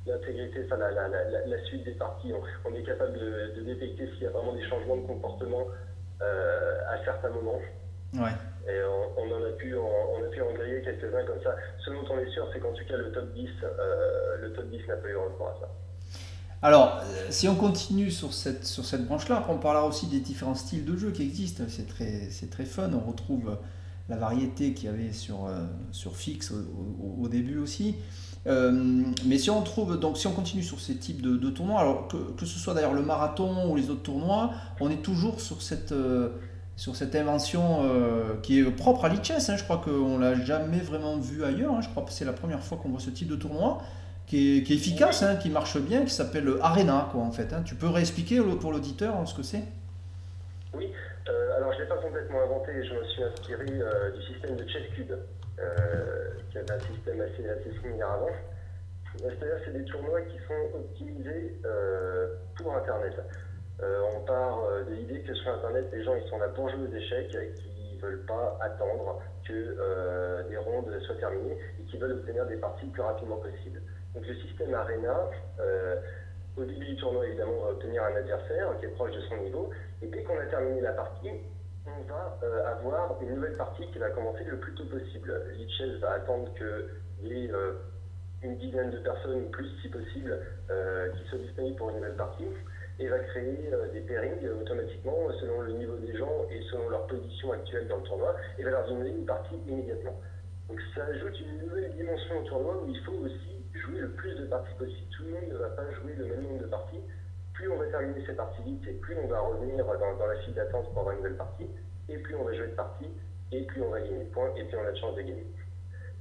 Speaker 2: l'intégrité, enfin la, suite des parties. On, est capable de, détecter s'il y a vraiment des changements de comportement euh, à certains moments.
Speaker 1: Ouais.
Speaker 2: Et on, en a pu, on, a pu en griller quelques-uns comme ça. Ce dont on est sûr, c'est qu'en tout cas, le top 10, euh, le top 10 n'a pas eu recours à ça.
Speaker 1: Alors, euh, si on continue sur cette, sur cette branche-là, on parlera aussi des différents styles de jeu qui existent. C'est très, c'est très fun. On retrouve la variété qu'il y avait sur, euh, sur Fix au, début aussi. Euh, mais si on trouve, donc si on continue sur ces types de, tournois, alors que, que, ce soit d'ailleurs le marathon ou les autres tournois, on est toujours sur cette, sur cette invention qui est propre à l'ICHES. Hein. Je crois qu'on l'a jamais vraiment vu ailleurs. Hein. Je crois que c'est la première fois qu'on voit ce type de tournoi qui est, efficace, hein, qui marche bien, qui s'appelle Arena, en fait. Tu peux réexpliquer pour l'auditeur ce que c'est?
Speaker 2: Oui, euh, alors je ne l'ai pas complètement inventé, je me suis inspiré euh, du système de Chesscube, euh, qui est un système assez, similaire avant. C'est-à-dire c'est des tournois qui sont optimisés pour Internet. on part de l'idée que sur Internet, les gens ils sont là pour jouer aux échecs qui ne veulent pas attendre que des rondes soient terminées et qui veulent obtenir des parties le plus rapidement possible. Donc le système Arena, euh, au début du tournoi, évidemment, on va obtenir un adversaire qui est proche de son niveau. Et dès qu'on a terminé la partie, on va euh, avoir une nouvelle partie qui va commencer le plus tôt possible. Lichess va attendre qu'il y ait euh, une dizaine de personnes, ou plus si possible, qui soient disponibles pour une nouvelle partie et va créer des pairings automatiquement selon le niveau des gens et selon leur position actuelle dans le tournoi et va leur donner une partie immédiatement. Donc ça ajoute une nouvelle dimension au tournoi où il faut aussi jouer le plus de parties possible. Tout le monde ne va pas jouer le même nombre de parties. Plus on va terminer ces parties vite, et plus on va revenir dans, la file d'attente pour avoir une nouvelle partie, et plus on va jouer de parties, et plus on va gagner de points, et plus on a de chance de gagner.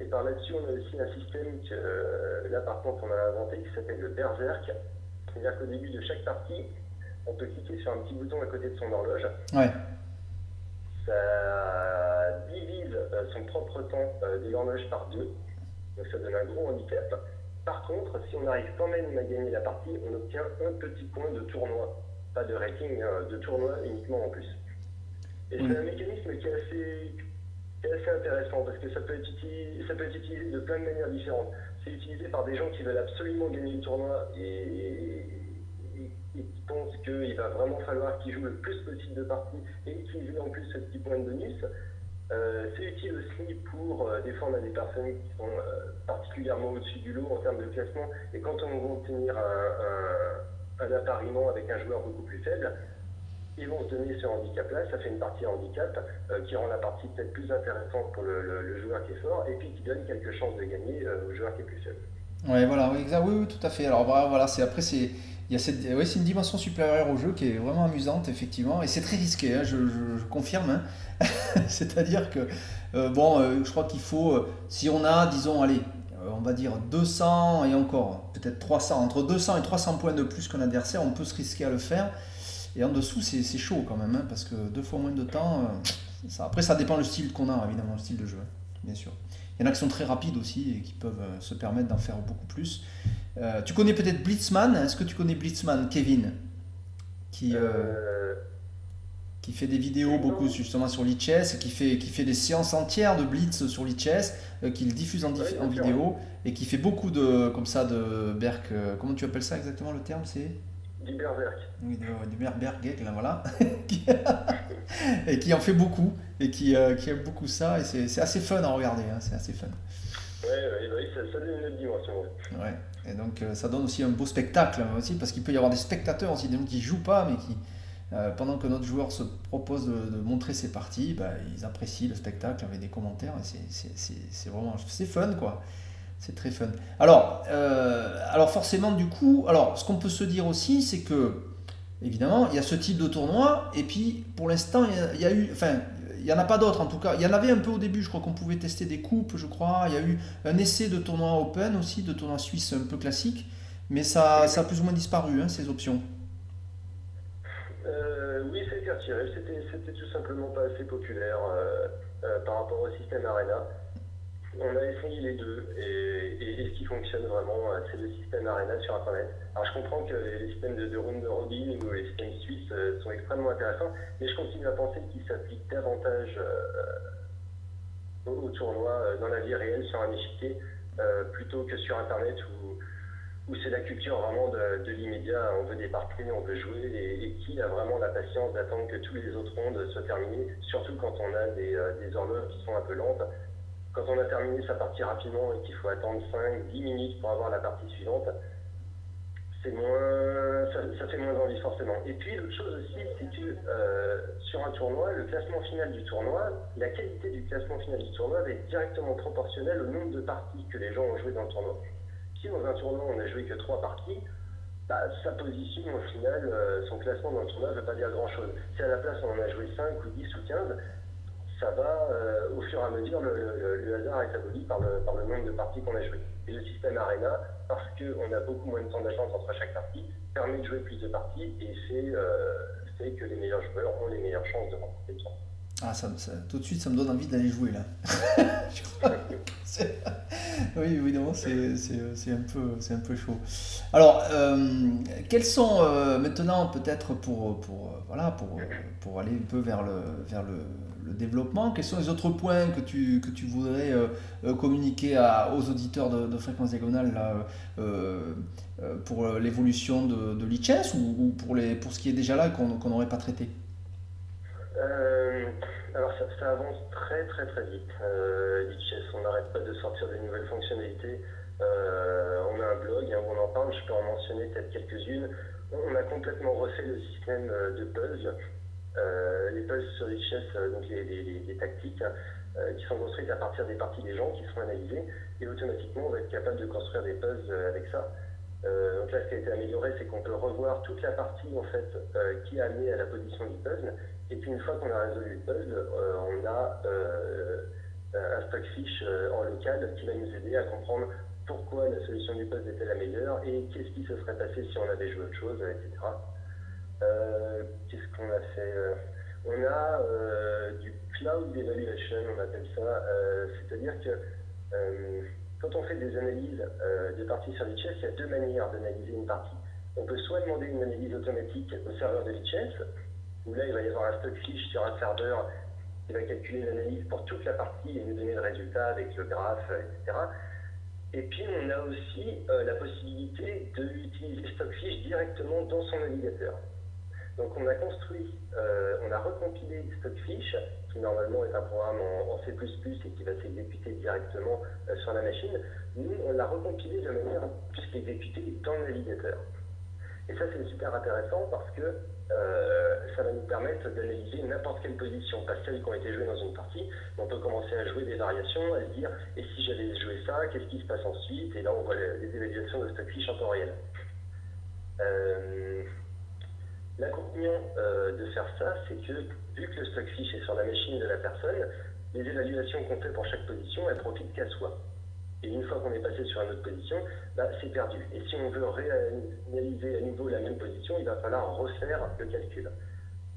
Speaker 2: Et par là-dessus, on a aussi un système que euh, là par contre on a inventé qui s'appelle le Berserk. C'est-à-dire qu'au début de chaque partie, on peut cliquer sur un petit bouton à côté de son horloge.
Speaker 1: Ouais.
Speaker 2: Ça divise euh, son propre temps euh, de l'horloge par deux. Donc ça donne un gros handicap. Par contre, si on arrive quand même à gagner la partie, on obtient un petit point de tournoi. Pas de rating, hein, de tournoi uniquement en plus. Et c'est un mécanisme qui est, assez, assez, intéressant parce que ça peut, être utilisé, ça peut être utilisé de plein de manières différentes. C'est utilisé par des gens qui veulent absolument gagner le tournoi et, qui pensent qu'il va vraiment falloir qu'ils jouent le plus possible de parties et utiliser en plus ce petit point de bonus. Euh, c'est utile aussi pour euh, défendre des personnes qui sont euh, particulièrement au-dessus du lot en termes de classement. Et quand on va obtenir un, un, appariement avec un joueur beaucoup plus faible, ils vont se donner ce handicap-là. Ça fait une partie handicap qui rend la partie peut-être plus intéressante pour le, joueur qui est fort et puis qui donne quelques chances de gagner au joueur qui est plus faible.
Speaker 1: Ouais, voilà, oui, oui, oui, tout à fait. Alors voilà, c'est après c'est il y a cette, c'est une dimension supérieure au jeu qui est vraiment amusante, effectivement, et c'est très risqué, hein, je, confirme. Hein. <laughs> C'est-à-dire que, euh, bon, euh, je crois qu'il faut, euh, si on a, disons, allez, on va dire 200 et encore, peut-être 300, entre 200 et 300 points de plus qu'un adversaire, on peut se risquer à le faire. Et en dessous, c'est, chaud quand même, hein, parce que deux fois moins de temps, après, ça dépend le style qu'on a, évidemment, le style de jeu, bien sûr. Il y en a qui sont très rapides aussi et qui peuvent se permettre d'en faire beaucoup plus. Euh, tu connais peut-être Blitzman. Est-ce que tu connais Blitzman, Kevin qui, euh, euh, qui fait des vidéos beaucoup justement sur l'ICHES, qui fait, qui fait des séances entières de Blitz sur l'ICHES, qu'il diffuse en, en vidéo et qui fait beaucoup de, comme ça, de Berk. comment tu appelles ça exactement le terme C'est?
Speaker 2: Du Berserk.
Speaker 1: Oui, du Berserk, là voilà. <laughs> <laughs> et qui en fait beaucoup et qui, qui aime beaucoup ça. Et c'est assez fun à regarder, hein, c'est assez fun.
Speaker 2: Oui, ouais, ça, ça, donne une dimension.
Speaker 1: Ouais. Et donc euh, ça donne aussi un beau spectacle hein, aussi, parce qu'il peut y avoir des spectateurs aussi, des gens qui jouent pas, mais qui, euh, pendant que notre joueur se propose de, montrer ses parties, bah, ils apprécient le spectacle avec des commentaires, c'est vraiment c'est fun quoi. C'est très fun. Alors, euh, alors forcément du coup, alors ce qu'on peut se dire aussi, c'est que évidemment il y a ce type de tournoi, et puis pour l'instant il, il y, a eu, enfin il n'y en a pas d'autres en tout cas. Il y en avait un peu au début, je crois qu'on pouvait tester des coupes, je crois. Il y a eu un essai de tournoi open aussi, de tournoi suisse un peu classique, mais ça, ça a plus ou moins disparu, hein, ces options.
Speaker 2: Euh, oui, été retiré. C'était tout simplement pas assez populaire euh, euh, par rapport au système Arena. On a essayé les deux et, ce qui fonctionne vraiment, c'est le système Arena sur Internet. Alors je comprends que les systèmes de, de round robin ou les systèmes suisses sont extrêmement intéressants, mais je continue à penser qu'ils s'appliquent davantage au, tournoi dans la vie réelle sur un échiquier plutôt que sur Internet où, c'est la culture vraiment de, l'immédiat. On veut parties, on veut jouer et, qui a vraiment la patience d'attendre que tous les autres rondes soient terminées, surtout quand on a des, des horloges qui sont un peu lentes quand on a terminé sa partie rapidement et qu'il faut attendre 5-10 minutes pour avoir la partie suivante, c'est moins, ça, fait moins envie forcément. Et puis l'autre chose aussi, c'est que euh, sur un tournoi, le classement final du tournoi, la qualité du classement final du tournoi va être directement proportionnelle au nombre de parties que les gens ont joué dans le tournoi. Si dans un tournoi on n'a joué que 3 parties, bah, sa position au final, euh, son classement dans le tournoi ne veut pas dire grand chose. Si à la place on en a joué 5 ou 10 ou 15, ça va, euh, au fur et à mesure, le, hasard est aboli par le, nombre de parties qu'on a jouées. Et le système Arena, parce qu'on a beaucoup moins de temps d'attente entre chaque partie, permet de jouer plus de parties et fait, euh, fait que les meilleurs joueurs ont les meilleures chances de remporter le temps.
Speaker 1: Ah, ça, tout de suite, ça me donne envie d'aller jouer là. <laughs> oui, évidemment, c'est un, peu, un peu chaud. Alors, euh, quels sont maintenant, peut-être pour, pour, voilà, pour, pour aller un peu vers le, vers le, le développement. Quels sont les autres points que tu, que tu voudrais euh, euh, communiquer à, aux auditeurs de, Fréquence Diagonale là, euh, pour l'évolution de, de l'ICHES ou, pour, les, pour ce qui est déjà là qu'on n'aurait pas traité?
Speaker 2: Alors ça, avance très très très vite. L'ICHES, on n'arrête pas de sortir des nouvelles fonctionnalités. on a un blog hein, où on en parle, je peux en mentionner peut-être quelques-unes. On a complètement refait le système de buzz. Euh, les puzzles sur euh, donc les, tactiques, euh, qui sont construites à partir des parties des gens qui seront analysées, et automatiquement on va être capable de construire des puzzles avec ça. donc là, ce qui a été amélioré, c'est qu'on peut revoir toute la partie en fait qui a amené à la position du puzzle. Et puis une fois qu'on a résolu le puzzle, on a un stock fiche en local qui va nous aider à comprendre pourquoi la solution du puzzle était la meilleure et qu'est-ce qui se serait passé si on avait joué autre chose, etc. Euh, qu'est-ce qu'on a fait euh, On a euh, du cloud evaluation, on appelle ça. C'est-à-dire que quand on fait des analyses de parties sur Lichess, il y a deux manières d'analyser une partie. On peut soit demander une analyse automatique au serveur de Lichess, où là il va y avoir un stock fiche sur un serveur qui va calculer l'analyse pour toute la partie et nous donner le résultat avec le graphe, etc. Et puis on a aussi euh, la possibilité d'utiliser Stockfish directement dans son navigateur. Donc on a construit, euh, on a recompilé Stockfish, qui normalement est un programme en, C++ et qui va s'exécuter directement euh, sur la machine. Nous, on l'a recompilé de manière à puisse l'exécuter dans le navigateur. Et ça, c'est super intéressant parce que euh, ça va nous permettre d'analyser n'importe quelle position, pas celles qui ont été jouées dans une partie, mais on peut commencer à jouer des variations, à se dire, et si j'avais joué ça, qu'est-ce qui se passe ensuite? Et là, on voit les, évaluations de Stockfish en temps réel. Euh, L'inconvénient euh, de faire ça, c'est que vu que le Stockfish est sur la machine de la personne, les évaluations qu'on fait pour chaque position, elles profitent qu'à soi. Et une fois qu'on est passé sur une autre position, bah, c'est perdu. Et si on veut réanalyser à nouveau la même position, il va falloir refaire le calcul.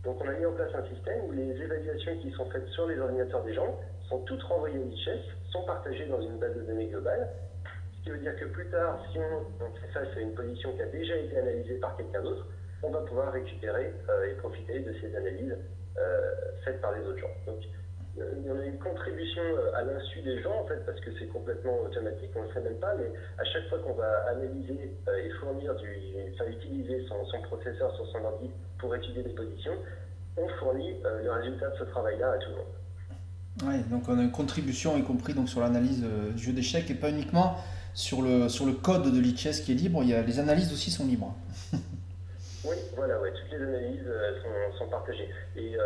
Speaker 2: Donc on a mis en place un système où les évaluations qui sont faites sur les ordinateurs des gens sont toutes renvoyées au Lichess, sont partagées dans une base de données globale, ce qui veut dire que plus tard, si on, fait face à une position qui a déjà été analysée par quelqu'un d'autre, on va pouvoir récupérer euh, et profiter de ces analyses euh, faites par les autres gens. Il y a une contribution euh, à l'insu des gens, en fait, parce que c'est complètement automatique, on ne le sait même pas, mais à chaque fois qu'on va analyser euh, et fournir du, enfin, utiliser son, processeur sur son ordi pour étudier des positions, on fournit euh, le résultat de ce travail-là à tout le monde.
Speaker 1: Oui, donc on a une contribution, y compris donc sur l'analyse du jeu d'échecs, et pas uniquement sur le, sur le code de l'ICHES qui est libre, il y a, les analyses aussi sont libres. <laughs>
Speaker 2: oui, voilà, ouais, toutes les analyses sont, sont, partagées. Et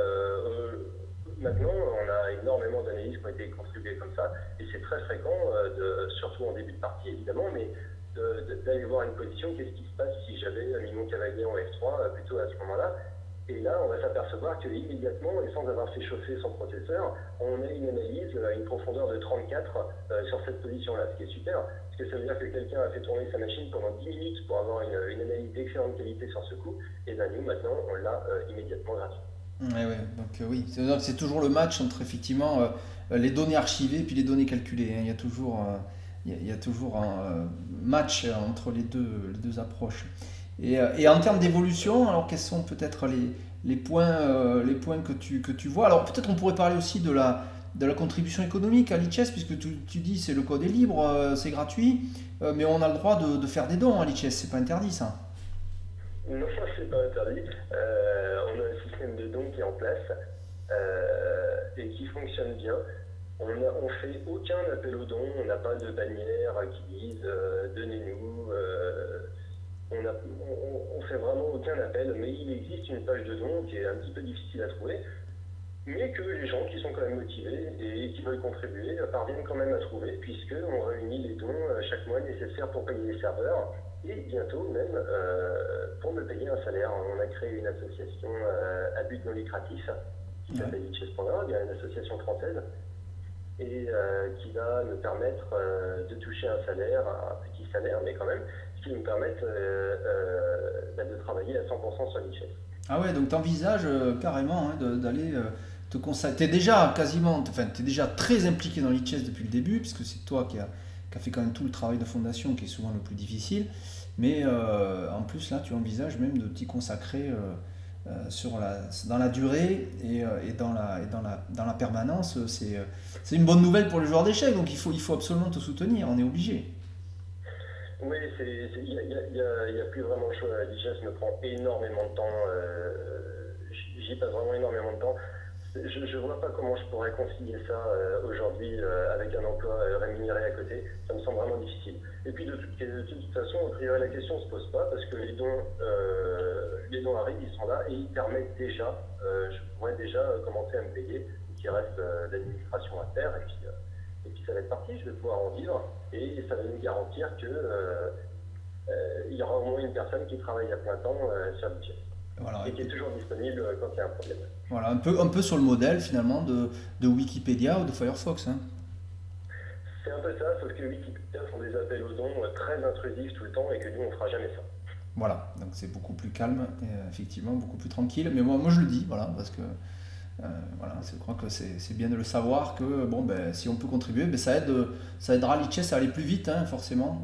Speaker 2: maintenant, on a énormément d'analyses qui ont été contribuées comme ça, et c'est très fréquent, euh, surtout en début de partie évidemment, mais d'aller voir une position, qu'est-ce qui se passe si j'avais mis mon cavalier en F3 euh, plutôt à ce moment-là. Et là, on va s'apercevoir qu'immédiatement, et sans avoir fait chauffer son processeur, on a une analyse à une profondeur de 34 euh, sur cette position-là, ce qui est super, parce que ça veut dire que quelqu'un a fait tourner sa machine pendant 10 minutes pour avoir une, analyse d'excellente qualité sur ce coup, et bien nous, maintenant, on l'a immédiatement gratuit.
Speaker 1: Oui, donc euh, oui, c'est toujours le match entre effectivement euh, les données archivées et puis les données calculées. Hein. Il y a toujours, euh, il y a, toujours un match entre les deux, les deux approches. Et, en termes d'évolution, alors quels sont peut-être les, les, points, les points que tu, que tu vois? Alors peut-être on pourrait parler aussi de la, de la contribution économique à l'ICHES, puisque tu, tu dis c'est le code est libre, c'est gratuit, mais on a le droit de, de faire des dons à l'ICHES, c'est pas interdit ça
Speaker 2: Non, c'est pas interdit de dons qui est en place euh, et qui fonctionne bien. On ne on fait aucun appel aux dons, on n'a pas de bannière qui dise euh, donnez-nous. Euh, on, on, fait vraiment aucun appel, mais il existe une page de dons qui est un petit peu difficile à trouver, mais que les gens qui sont quand même motivés et qui veulent contribuer parviennent quand même à trouver, puisqu'on réunit les dons chaque mois nécessaires pour payer les serveurs et bientôt même euh, pour me payer un salaire. On a créé une association euh, à but non lucratif qui s'appelle Itches.org, une association française, et euh, qui va me permettre de toucher un salaire, un petit salaire, mais quand même, ce qui me permettre bah, de travailler à 100% sur l'Itches.
Speaker 1: Ah ouais, donc tu envisages carrément hein, d'aller te consacrer. Tu es déjà quasiment, enfin, tu déjà très impliqué dans l'Itches depuis le début, puisque c'est toi qui as qui a fait quand même tout le travail de fondation qui est souvent le plus difficile. Mais euh, en plus, là, tu envisages même de t'y consacrer euh, euh, sur la, dans la durée et, et, dans, la, et dans, la, dans la permanence. C'est une bonne nouvelle pour le joueur d'échecs, donc il faut, il faut absolument te soutenir, on est obligé.
Speaker 2: Oui, il n'y a, a, plus vraiment le choix. L'IGES me prend énormément de temps. J'y passe vraiment énormément de temps je ne vois pas comment je pourrais concilier ça euh, aujourd'hui euh, avec un emploi euh, rémunéré à côté. Ça me semble vraiment difficile. Et puis de toute, de toute façon, a priori, la question ne se pose pas parce que les dons, les dons arrivent, ils sont là et ils permettent déjà, je pourrais déjà commencer à me payer. Il reste l'administration à faire et puis, et puis ça va être parti. Je vais pouvoir en vivre et ça va nous garantir qu'il y aura au moins une personne qui travaille à plein temps sur le budget. Et qui est toujours disponible quand il y a un problème.
Speaker 1: Voilà, un peu, un peu sur le modèle finalement de, de Wikipédia ou de Firefox. Hein.
Speaker 2: C'est un peu ça, sauf que Wikipédia font des appels aux dons très intrusifs tout le temps et que nous on fera jamais ça.
Speaker 1: Voilà, donc c'est beaucoup plus calme, et effectivement, beaucoup plus tranquille. Mais moi, moi je le dis, voilà, parce que voilà, je crois que c'est bien de le savoir que bon, ben, si on peut contribuer, ben, ça, aide, ça aidera l'ICHES à aller plus vite, hein, forcément,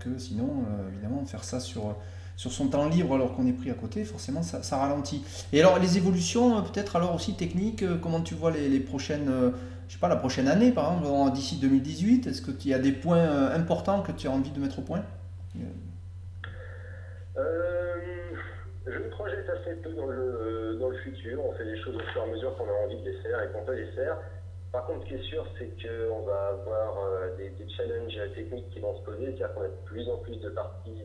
Speaker 1: que sinon, évidemment, faire ça sur, sur son temps libre alors qu'on est pris à côté, forcément, ça, ralentit. Et alors, les évolutions, peut-être alors aussi techniques, comment tu vois les, les prochaines je sais pas, la prochaine année, par exemple, d'ici 2018 Est-ce qu'il y a des points euh, importants que tu as envie de mettre au point?
Speaker 2: Euh, Je me projette assez peu dans le, dans le futur. On fait les choses au fur et à mesure qu'on a envie de les faire et qu'on peut les faire. Par contre, ce qui est sûr, c'est qu'on va avoir euh, des, challenges techniques qui vont se poser, c'est-à-dire qu'on a de plus en plus de parties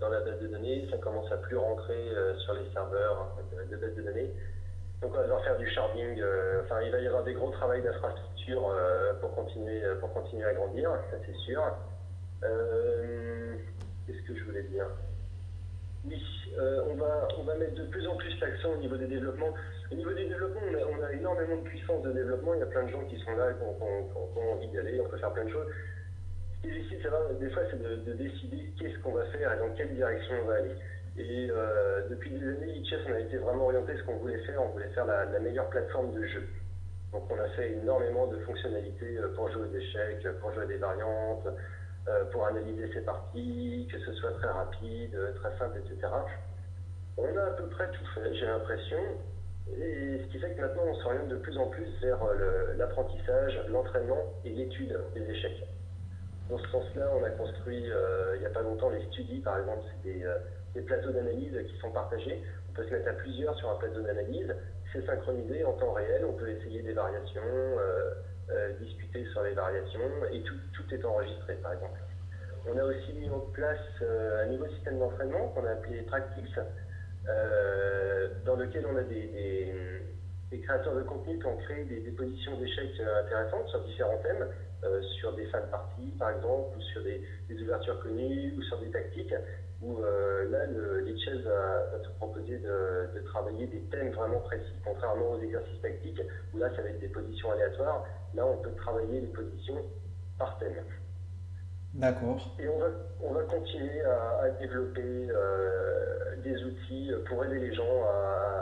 Speaker 2: dans la base de données, ça commence à plus rentrer sur les serveurs de base de données. Donc on va devoir faire du sharding. Euh, enfin, il va y avoir des gros travaux d'infrastructure euh, pour continuer pour continuer à grandir, ça c'est sûr. Euh, qu'est-ce que je voulais dire? Oui, on va on va mettre de plus en plus l'accent au niveau des développements. Au niveau des développements, énormément de puissance de développement. Il y a plein de gens qui sont là, qui ont, envie d'y aller. On peut faire plein de choses. Ce qui est difficile, des fois, c'est de, de décider qu'est-ce qu'on va faire et dans quelle direction on va aller. Et euh, depuis des années, Lichess, on a été vraiment orienté ce qu'on voulait faire. On voulait faire la, meilleure plateforme de jeu. Donc on a fait énormément de fonctionnalités euh, pour jouer aux échecs, pour jouer à des variantes, euh, pour analyser ses parties, que ce soit très rapide, très simple, etc. On a à peu près tout fait, j'ai l'impression. Et ce qui fait que maintenant on s'oriente de plus en plus vers l'apprentissage, l'entraînement et l'étude des échecs. Dans ce sens-là, on a construit il n'y a pas longtemps les studies, par exemple, c'est des des plateaux d'analyse qui sont partagés. On peut se mettre à plusieurs sur un plateau d'analyse. C'est synchronisé en temps réel. On peut essayer des variations, euh, euh, discuter sur les variations et tout, tout, est enregistré, par exemple. On a aussi mis en place euh, un nouveau système d'entraînement qu'on a appelé Practice, dans lequel on a des, créateurs de contenu qui ont créé des, positions d'échecs intéressantes sur différents thèmes, sur des fins de partie, par exemple, ou sur des, ouvertures connues, ou sur des tactiques où euh, là, le va, te proposer de, travailler des thèmes vraiment précis, contrairement aux exercices tactiques, où là, ça va être des positions aléatoires. Là, on peut travailler les positions par thème.
Speaker 1: D'accord.
Speaker 2: Et on va, on va continuer à, développer euh, des outils pour aider les gens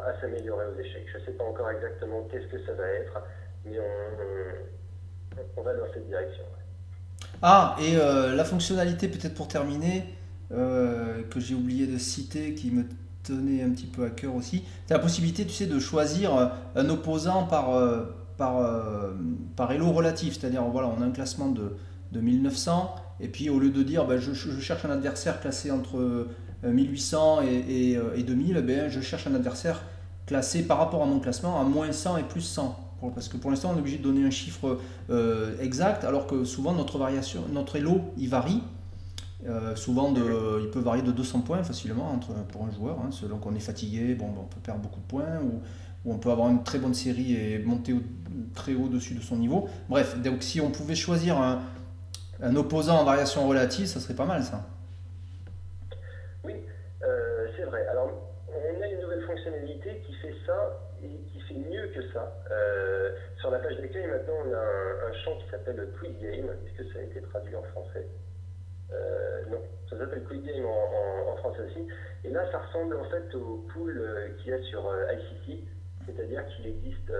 Speaker 2: à, s'améliorer aux échecs. Je ne sais pas encore exactement qu'est-ce que ça va être, mais on, on, va dans cette direction.
Speaker 1: Ah, et euh, la fonctionnalité, peut-être pour terminer, euh, que j'ai oublié de citer, qui me tenait un petit peu à cœur aussi. C'est la possibilité, tu sais, de choisir un opposant par, par, par elo relatif. C'est-à-dire, voilà, on a un classement de, de 1900, et puis au lieu de dire, ben, je, cherche un adversaire classé entre 1800 et, et, 2000, ben, je cherche un adversaire classé par rapport à mon classement à moins 100 et plus 100 parce que pour l'instant on est obligé de donner un chiffre exact alors que souvent notre variation notre elo il varie euh, souvent, il peut varier de 200 points facilement entre, pour un joueur. Hein, selon qu'on est fatigué, bon, on peut perdre beaucoup de points ou, on peut avoir une très bonne série et monter très haut dessus de son niveau. Bref, donc si on pouvait choisir un, un opposant en variation relative, ça serait pas mal ça.
Speaker 2: Oui, euh, c'est vrai. Alors, on a une nouvelle fonctionnalité qui fait ça et qui fait mieux que ça. Euh, sur la page d'accueil, maintenant, on a un, champ qui s'appelle Quick Game. Est-ce que ça a été traduit en français? Euh, non, ça s'appelle Quick Game en, français aussi. Et là, ça ressemble en fait au pool qu'il y a sur ICT, c'est-à-dire qu'il existe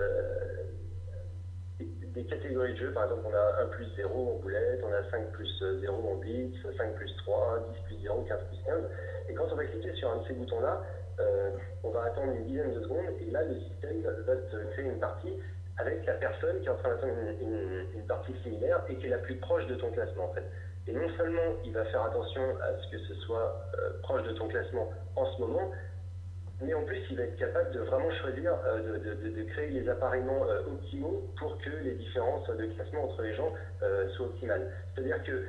Speaker 2: des, catégories de jeux. Par exemple, on a 1 plus 0 en boulette, on a 5 plus 0 en blitz, 5 plus 3, 10 plus 0, 15 plus 15. Et quand on va cliquer sur un de ces boutons-là, on va attendre une dizaine de secondes et là, le système va te créer une partie avec la personne qui est en train d'attendre une, une, partie similaire et qui est la plus proche de ton classement en fait. Et non seulement il va faire attention à ce que ce soit euh, proche de ton classement en ce moment, mais en plus il va être capable de vraiment choisir, euh, de, créer les appareillements euh, optimaux pour que les différences de classement entre les gens soient optimales. C'est-à-dire que,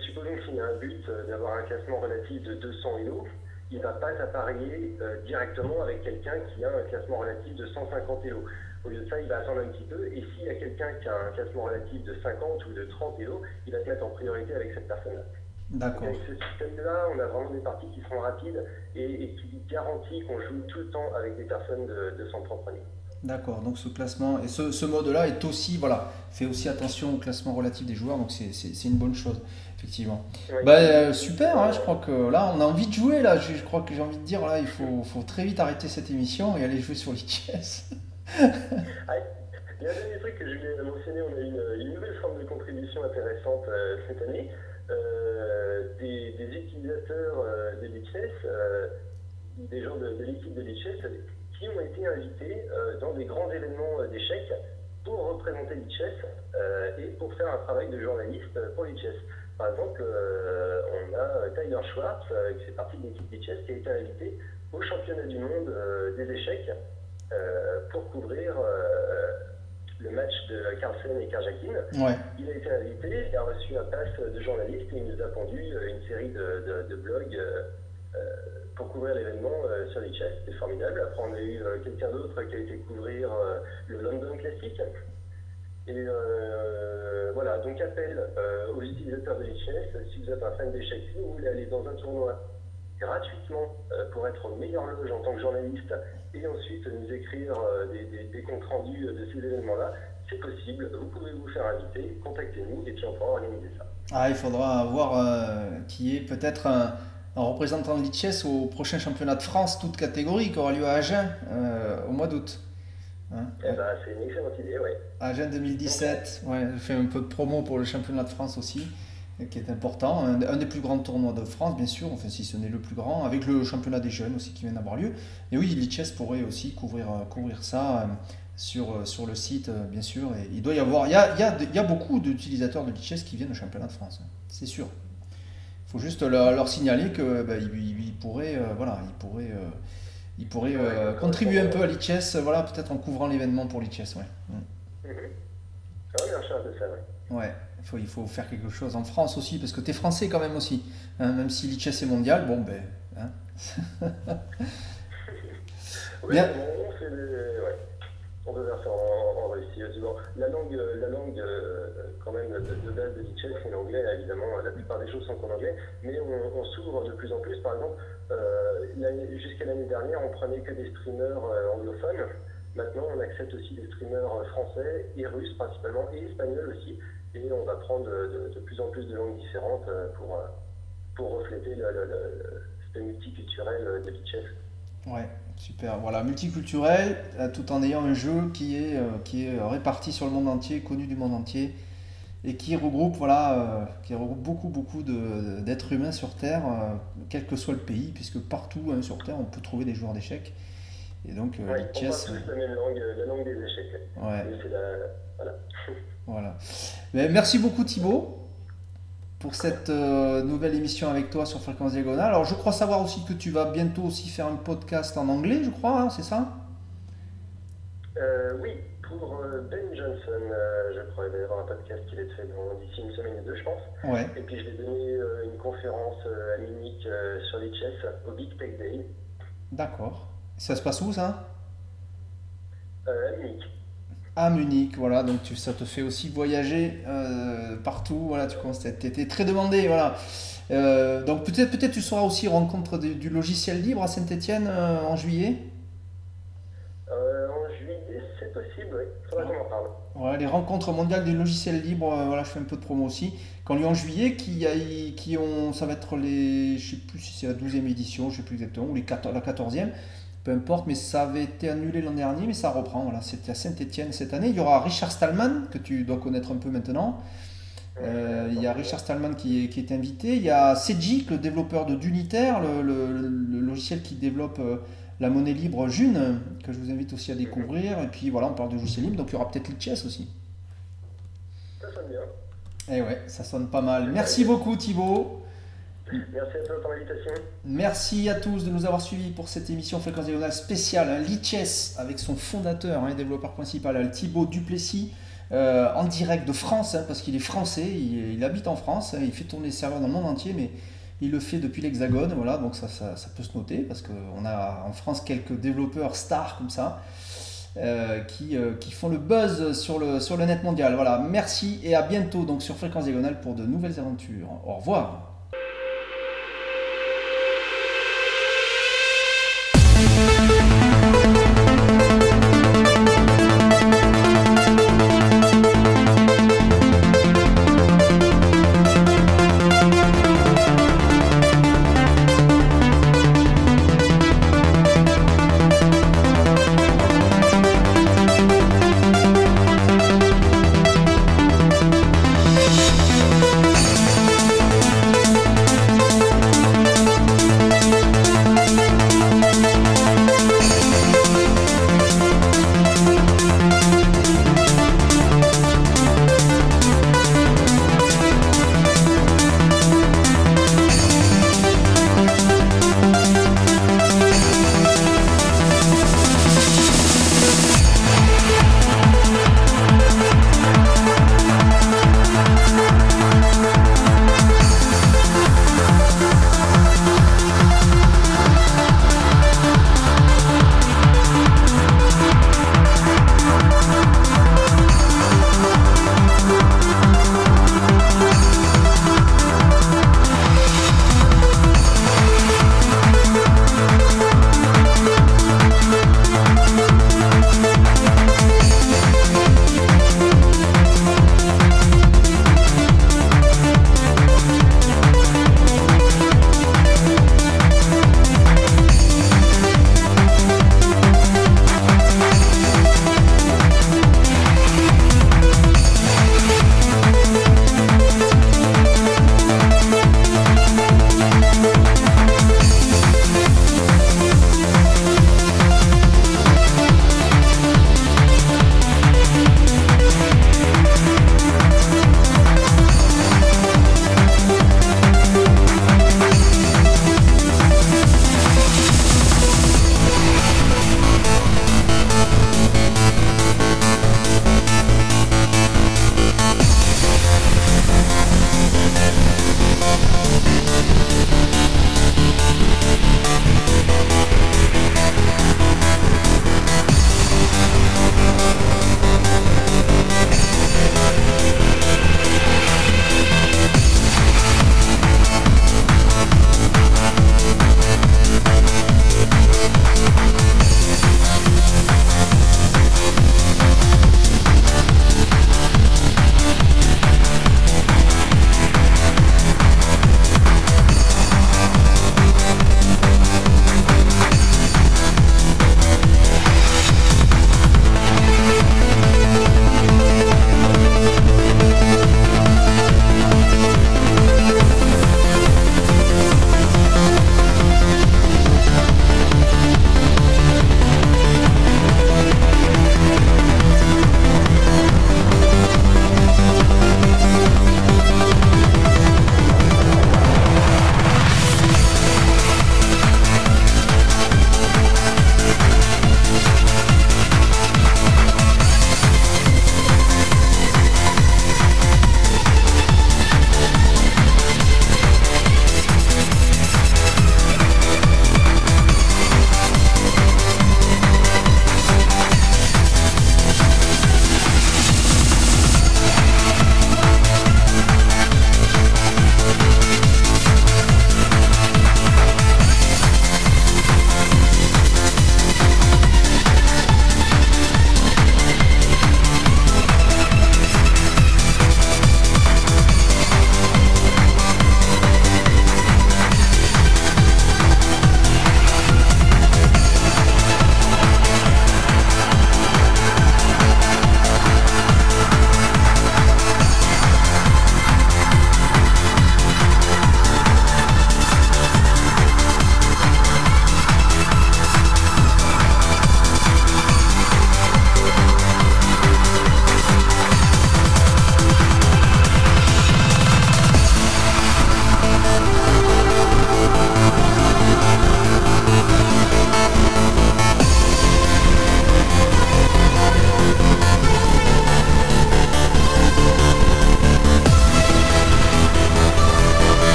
Speaker 2: supposons qu'il a un but d'avoir un classement relatif de 200 Elo, il ne va pas t'appareiller directement avec quelqu'un qui a un classement relatif de 150 Elo. Au lieu de ça, il va attendre un petit peu. Et s'il y a quelqu'un qui a un classement relatif de 50 ou de 30 ELO, il va se mettre en priorité avec cette personne-là.
Speaker 1: D'accord.
Speaker 2: Avec ce système-là, on a vraiment des parties qui sont rapides et, qui garantit qu'on joue tout le temps avec des personnes de, son propre niveau.
Speaker 1: D'accord, donc ce classement, et ce, ce mode-là est aussi, voilà, fait aussi attention au classement relatif des joueurs, donc c'est une bonne chose, effectivement. Bah, super, hein, je crois que là, on a envie de jouer, là, je, crois que j'ai envie de dire, là, il faut, faut, très vite arrêter cette émission et aller jouer sur l'ITS. <laughs>
Speaker 2: Ah, il y a un dernier truc que je voulais mentionner, on a une, une nouvelle forme de contribution intéressante euh, cette année. Euh, des, utilisateurs de l'ITS, des gens de, l'équipe de l'ITS, qui ont été invités dans des grands événements d'échecs pour représenter l'ICHES euh, et pour faire un travail de journaliste pour l'ICHES. Par exemple, euh, on a Tyler Schwartz, euh, qui fait partie de l'équipe d'ICHES, qui a été invité au championnat du monde des échecs pour couvrir le match de Carlsen et Karjakin. Il a été invité, il a reçu un pass de journaliste et il nous a pondu une série de, de blogs pour couvrir l'événement euh, sur les chess. C'était formidable. Après, on a eu euh, quelqu'un d'autre qui a été couvrir euh, le London Classic. Et voilà, donc appel aux utilisateurs de l'ICHES, si vous êtes un fan d'échecs, si vous voulez aller dans un tournoi gratuitement pour être au meilleur loge en tant que journaliste et ensuite nous écrire des, comptes rendus de ces événements-là, c'est possible. Vous pouvez vous faire inviter, contactez-nous et puis on pourra organiser ça.
Speaker 1: Ah, il faudra voir qui est peut-être un en représentant l'ITS au prochain championnat de France, toute catégorie, qui aura lieu à Agen euh, au mois d'août.
Speaker 2: Hein eh ben, c'est une excellente idée, oui.
Speaker 1: Agen 2017, ouais, je fais un peu de promo pour le championnat de France aussi, qui est important. Un, des plus grands tournois de France, bien sûr, enfin si ce n'est le plus grand, avec le championnat des jeunes aussi qui vient d'avoir lieu. Et oui, l'ITS pourrait aussi couvrir, euh, couvrir ça euh, sur, sur le site, bien sûr. Et il doit y avoir, il y a, il y a, il y a beaucoup d'utilisateurs de l'ITS qui viennent au championnat de France, c'est sûr faut juste leur, signaler que bah, il, pourrait, euh, voilà, il pourrait, euh, il pourrait euh, contribuer un peu à l'ITS, voilà, peut-être en couvrant l'événement pour l'ITS, ouais.
Speaker 2: Mm. ouais.
Speaker 1: Ouais, il faut, il faut faire quelque chose en France aussi, parce que tu es français quand même aussi. Hein, même si l'ITS est mondial, bon ben. Hein. <laughs>
Speaker 2: oui, Bien. on, fait ouais. on peut faire ça en, en Russie. La langue, la langue quand même de, base de l'ITS, c'est l'anglais, évidemment. La plupart des choses sont en anglais, mais on, s'ouvre de plus en plus. Par exemple, euh, jusqu'à l'année dernière, on prenait que des streamers euh, anglophones. Maintenant, on accepte aussi des streamers euh, français et russes principalement, et espagnols aussi. Et on va prendre de, plus en plus de langues différentes pour, pour refléter le, multiculturel de l'ITS.
Speaker 1: Ouais, super. Voilà, multiculturel, tout en ayant un jeu qui est, qui est réparti sur le monde entier, connu du monde entier et qui regroupe, voilà, euh, qui regroupe beaucoup, beaucoup d'êtres humains sur Terre, euh, quel que soit le pays, puisque partout hein, sur Terre, on peut trouver des joueurs d'échecs.
Speaker 2: Et donc, euh, ouais, on parle la même langue, la langue des échecs.
Speaker 1: Ouais.
Speaker 2: La... Voilà. <laughs>
Speaker 1: voilà. Mais merci beaucoup Thibaut pour cette nouvelle émission avec toi sur Fréquence Diagonale. Alors, je crois savoir aussi que tu vas bientôt aussi faire un podcast en anglais, je crois, hein, c'est ça?
Speaker 2: Oui, pour euh, Ben Johnson, euh, je crois, il va y avoir un podcast qui va être fait d'ici une semaine ou deux, je pense.
Speaker 1: Ouais.
Speaker 2: Et puis je vais donner euh, une conférence à Munich sur les chess au Big Tech Day.
Speaker 1: D'accord. Ça se passe où ça?
Speaker 2: À Munich.
Speaker 1: À Munich, voilà, donc tu, ça te fait aussi voyager partout, voilà, tu étais très demandé, voilà. donc peut-être peut-être tu seras aussi rencontre du logiciel libre à Saint-Etienne en juillet? Les rencontres mondiales des logiciels libres, euh, voilà, je fais un peu de promo aussi, qui ont lieu en juillet, qui, qui ont, ça va être les, je sais plus si c'est la 12e édition, je sais plus exactement, ou les 14, la 14e, peu importe, mais ça avait été annulé l'an dernier, mais ça reprend, voilà, c'était à Saint-Etienne cette année. Il y aura Richard Stallman, que tu dois connaître un peu maintenant. Euh, il y a Richard Stallman qui est, qui est invité. Il y a Cedgic, le développeur de Duniter, le, le, logiciel qui développe euh, la monnaie libre June, que je vous invite aussi à découvrir. Et puis voilà, on parle de logiciel libre, donc il y aura peut-être l'ITS aussi.
Speaker 2: Ça sonne bien.
Speaker 1: Eh ouais, ça sonne pas mal. Merci beaucoup Thibaut.
Speaker 2: Merci à toi pour.
Speaker 1: Merci à tous de nous avoir suivis pour cette émission Fréquence Diagonale spéciale, hein, l'ITS, avec son fondateur et hein, développeur principal, Thibaut Duplessis. Euh, en direct de France, hein, parce qu'il est français, il, habite en France, il fait tourner les serveurs dans le monde entier, mais il le fait depuis l'Hexagone, voilà, donc ça, ça, peut se noter parce qu'on a en France quelques développeurs stars comme ça euh, qui, euh, qui, font le buzz sur le, sur le net mondial. Voilà, merci et à bientôt donc sur Fréquence Diagonale pour de nouvelles aventures. Au revoir.